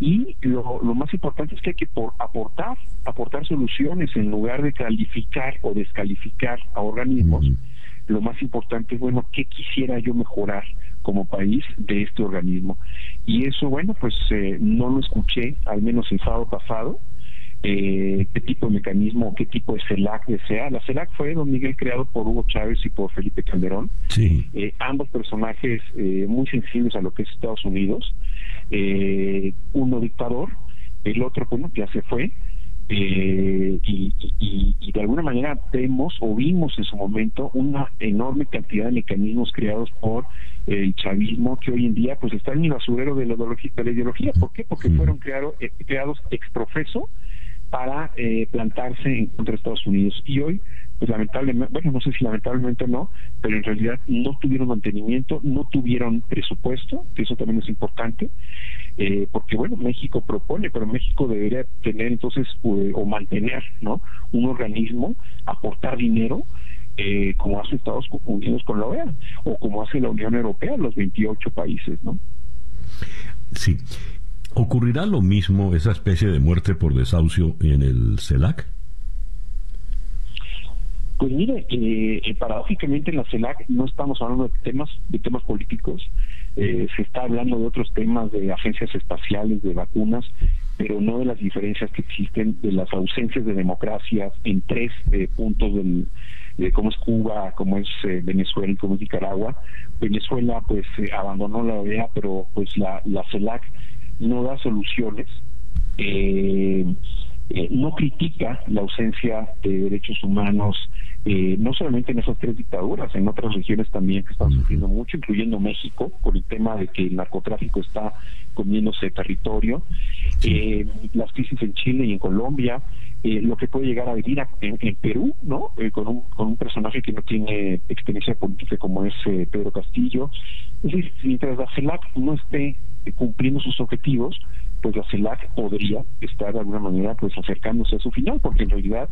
y lo, lo, más importante es que hay que por aportar aportar soluciones en lugar de calificar o descalificar a organismos uh -huh. lo más importante es bueno qué quisiera yo mejorar como país de este organismo y eso bueno pues eh, no lo escuché al menos el sábado pasado eh, qué tipo de mecanismo, qué tipo de CELAC desea. La CELAC fue, don Miguel, creado por Hugo Chávez y por Felipe Calderón. Sí. Eh, ambos personajes eh, muy sensibles a lo que es Estados Unidos. Eh, uno dictador, el otro, bueno, ya se fue. Eh, y, y, y, de alguna manera vemos o vimos en su momento una enorme cantidad de mecanismos creados por el chavismo que hoy en día pues están en el basurero de la ideología. De la ideología. ¿Por qué? Porque fueron creado, eh, creados ex profeso para eh, plantarse en contra de Estados Unidos. Y hoy, pues lamentablemente, bueno, no sé si lamentablemente no, pero en realidad no tuvieron mantenimiento, no tuvieron presupuesto, eso también es importante, eh, porque bueno, México propone, pero México debería tener entonces eh, o mantener, ¿no? Un organismo, aportar dinero, eh, como hace Estados Unidos con la OEA, o como hace la Unión Europea, los 28 países, ¿no? Sí. ¿Ocurrirá lo mismo, esa especie de muerte por desahucio en el CELAC? Pues mire, eh, eh, paradójicamente en la CELAC no estamos hablando de temas de temas políticos, eh, se está hablando de otros temas de agencias espaciales, de vacunas, pero no de las diferencias que existen, de las ausencias de democracia en tres eh, puntos del, de cómo es Cuba, cómo es eh, Venezuela y cómo es Nicaragua. Venezuela pues eh, abandonó la OEA, pero pues la, la CELAC no da soluciones. Eh, no critica la ausencia de derechos humanos, eh, no solamente en esas tres dictaduras, en otras regiones también que están sufriendo mucho, incluyendo México, por el tema de que el narcotráfico está comiéndose territorio, eh, las crisis en Chile y en Colombia, eh, lo que puede llegar a venir a, en, en, Perú, ¿no? Eh, con, un, con un personaje que no tiene experiencia política como es eh, Pedro Castillo. Es decir, mientras la CELAC no esté cumpliendo sus objetivos, pues la CELAC podría estar de alguna manera pues acercándose a su final, porque en realidad,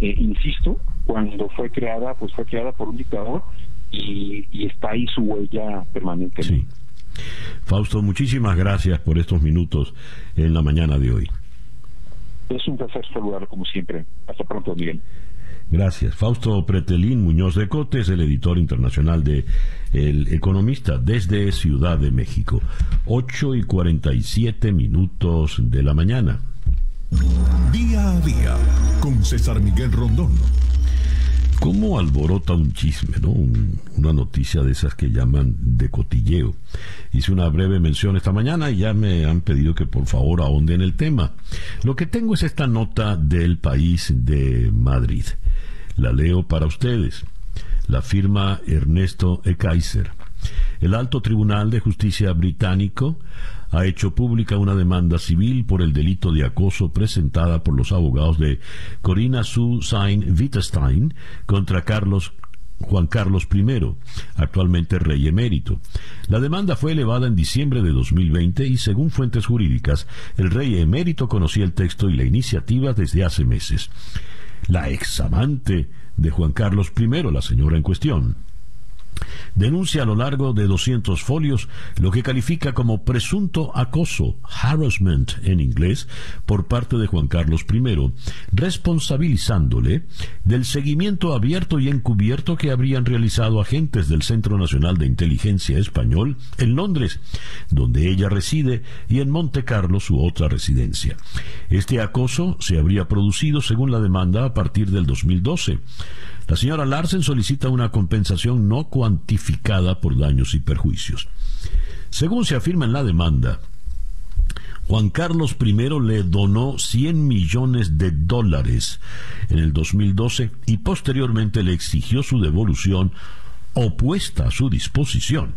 eh, insisto, cuando fue creada, pues fue creada por un dictador y, y está ahí su huella permanente. Sí. Fausto, muchísimas gracias por estos minutos en la mañana de hoy. Es un placer saludarlo como siempre. Hasta pronto, Miguel. Gracias. Fausto Pretelín Muñoz de Cotes, el editor internacional de El Economista desde Ciudad de México. 8 y 47 minutos de la mañana. Día a día con César Miguel Rondón. ¿Cómo alborota un chisme, no? Un, una noticia de esas que llaman de cotilleo. Hice una breve mención esta mañana y ya me han pedido que por favor ahonde en el tema. Lo que tengo es esta nota del país de Madrid. La leo para ustedes. La firma Ernesto E. Kaiser. El alto tribunal de justicia británico ha hecho pública una demanda civil por el delito de acoso presentada por los abogados de Corina Susain Wittstein contra Carlos Juan Carlos I, actualmente rey emérito. La demanda fue elevada en diciembre de 2020 y según fuentes jurídicas, el rey emérito conocía el texto y la iniciativa desde hace meses. La examante de Juan Carlos I, la señora en cuestión, denuncia a lo largo de 200 folios lo que califica como presunto acoso, harassment en inglés, por parte de Juan Carlos I, responsabilizándole del seguimiento abierto y encubierto que habrían realizado agentes del Centro Nacional de Inteligencia Español en Londres, donde ella reside, y en Monte Carlo, su otra residencia. Este acoso se habría producido, según la demanda, a partir del 2012. La señora Larsen solicita una compensación no cuantificada por daños y perjuicios. Según se afirma en la demanda, Juan Carlos I le donó 100 millones de dólares en el 2012 y posteriormente le exigió su devolución opuesta a su disposición.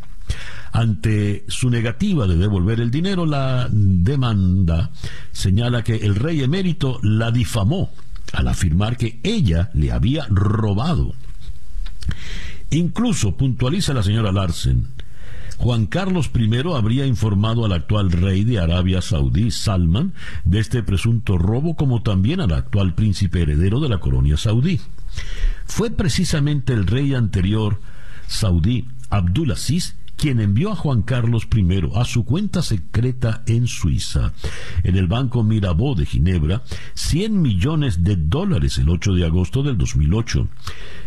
Ante su negativa de devolver el dinero, la demanda señala que el rey emérito la difamó al afirmar que ella le había robado. Incluso puntualiza la señora Larsen, Juan Carlos I habría informado al actual rey de Arabia Saudí, Salman, de este presunto robo, como también al actual príncipe heredero de la colonia saudí. Fue precisamente el rey anterior saudí, Abdulaziz, quien envió a Juan Carlos I a su cuenta secreta en Suiza, en el Banco Mirabeau de Ginebra, 100 millones de dólares el 8 de agosto del 2008.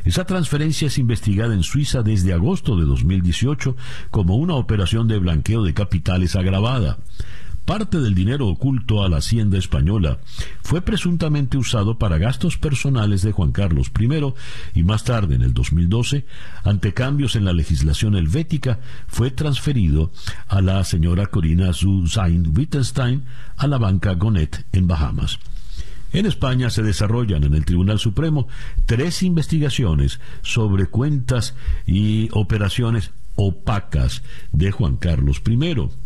Esa transferencia es investigada en Suiza desde agosto de 2018 como una operación de blanqueo de capitales agravada. Parte del dinero oculto a la hacienda española fue presuntamente usado para gastos personales de Juan Carlos I y más tarde, en el 2012, ante cambios en la legislación helvética, fue transferido a la señora Corina Susain Wittgenstein a la banca Gonet en Bahamas. En España se desarrollan en el Tribunal Supremo tres investigaciones sobre cuentas y operaciones opacas de Juan Carlos I.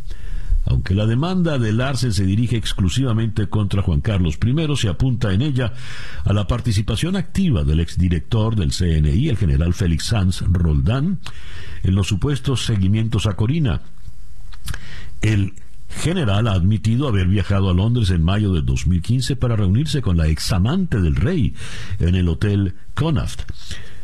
Aunque la demanda de Larsen se dirige exclusivamente contra Juan Carlos I, se apunta en ella a la participación activa del exdirector del CNI, el general Félix Sanz Roldán, en los supuestos seguimientos a Corina. El general ha admitido haber viajado a Londres en mayo de 2015 para reunirse con la examante del rey en el Hotel Connaught.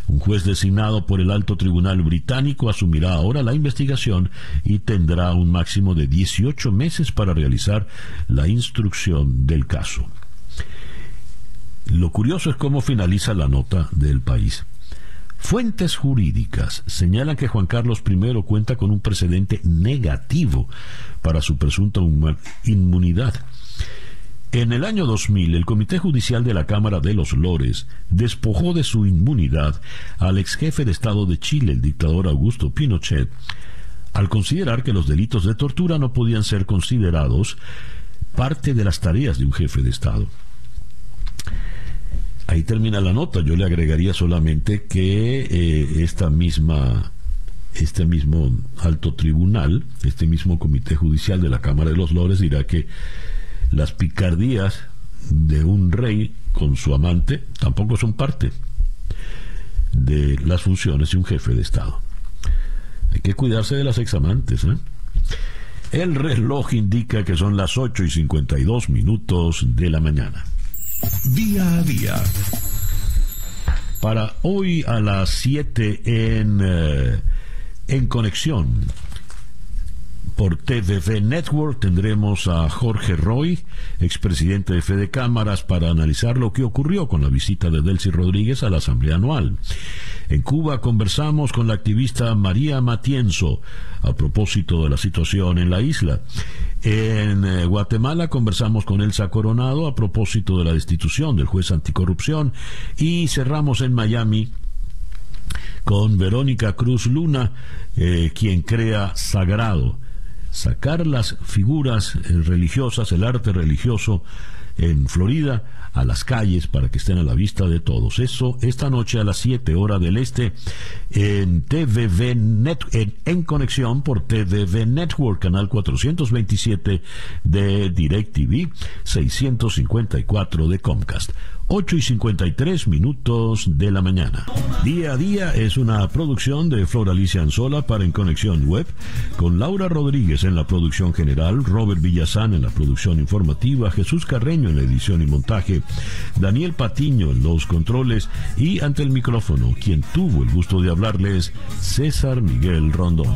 Un juez designado por el alto tribunal británico asumirá ahora la investigación y tendrá un máximo de 18 meses para realizar la instrucción del caso. Lo curioso es cómo finaliza la nota del país. Fuentes jurídicas señalan que Juan Carlos I cuenta con un precedente negativo para su presunta inmunidad en el año 2000, el Comité Judicial de la Cámara de los Lores despojó de su inmunidad al ex jefe de Estado de Chile, el dictador Augusto Pinochet, al considerar que los delitos de tortura no podían ser considerados parte de las tareas de un jefe de Estado. Ahí termina la nota. Yo le agregaría solamente que eh, esta misma este mismo alto tribunal, este mismo comité judicial de la Cámara de los Lores dirá que las picardías de un rey con su amante tampoco son parte de las funciones de un jefe de Estado. Hay que cuidarse de las examantes. ¿eh? El reloj indica que son las 8 y 52 minutos de la mañana. Día a día. Para hoy a las 7 en, eh, en conexión por TVV Network tendremos a Jorge Roy, expresidente de Fede Cámaras, para analizar lo que ocurrió con la visita de Delcy Rodríguez a la Asamblea Anual. En Cuba conversamos con la activista María Matienzo a propósito de la situación en la isla. En eh, Guatemala conversamos con Elsa Coronado a propósito de la destitución del juez anticorrupción y cerramos en Miami con Verónica Cruz Luna, eh, quien crea Sagrado sacar las figuras eh, religiosas, el arte religioso en Florida a las calles para que estén a la vista de todos. Eso esta noche a las 7 horas del este en TVV Net, en, conexión por TVV Network, canal 427 de DirecTV, 654 de Comcast. 8 y 53 minutos de la mañana. Día a día es una producción de Flor Alicia Anzola para En Conexión Web, con Laura Rodríguez en la producción general, Robert Villazán en la producción informativa, Jesús Carreño en la edición y montaje, Daniel Patiño en los controles y ante el micrófono, quien tuvo el gusto de hablarles, César Miguel Rondón.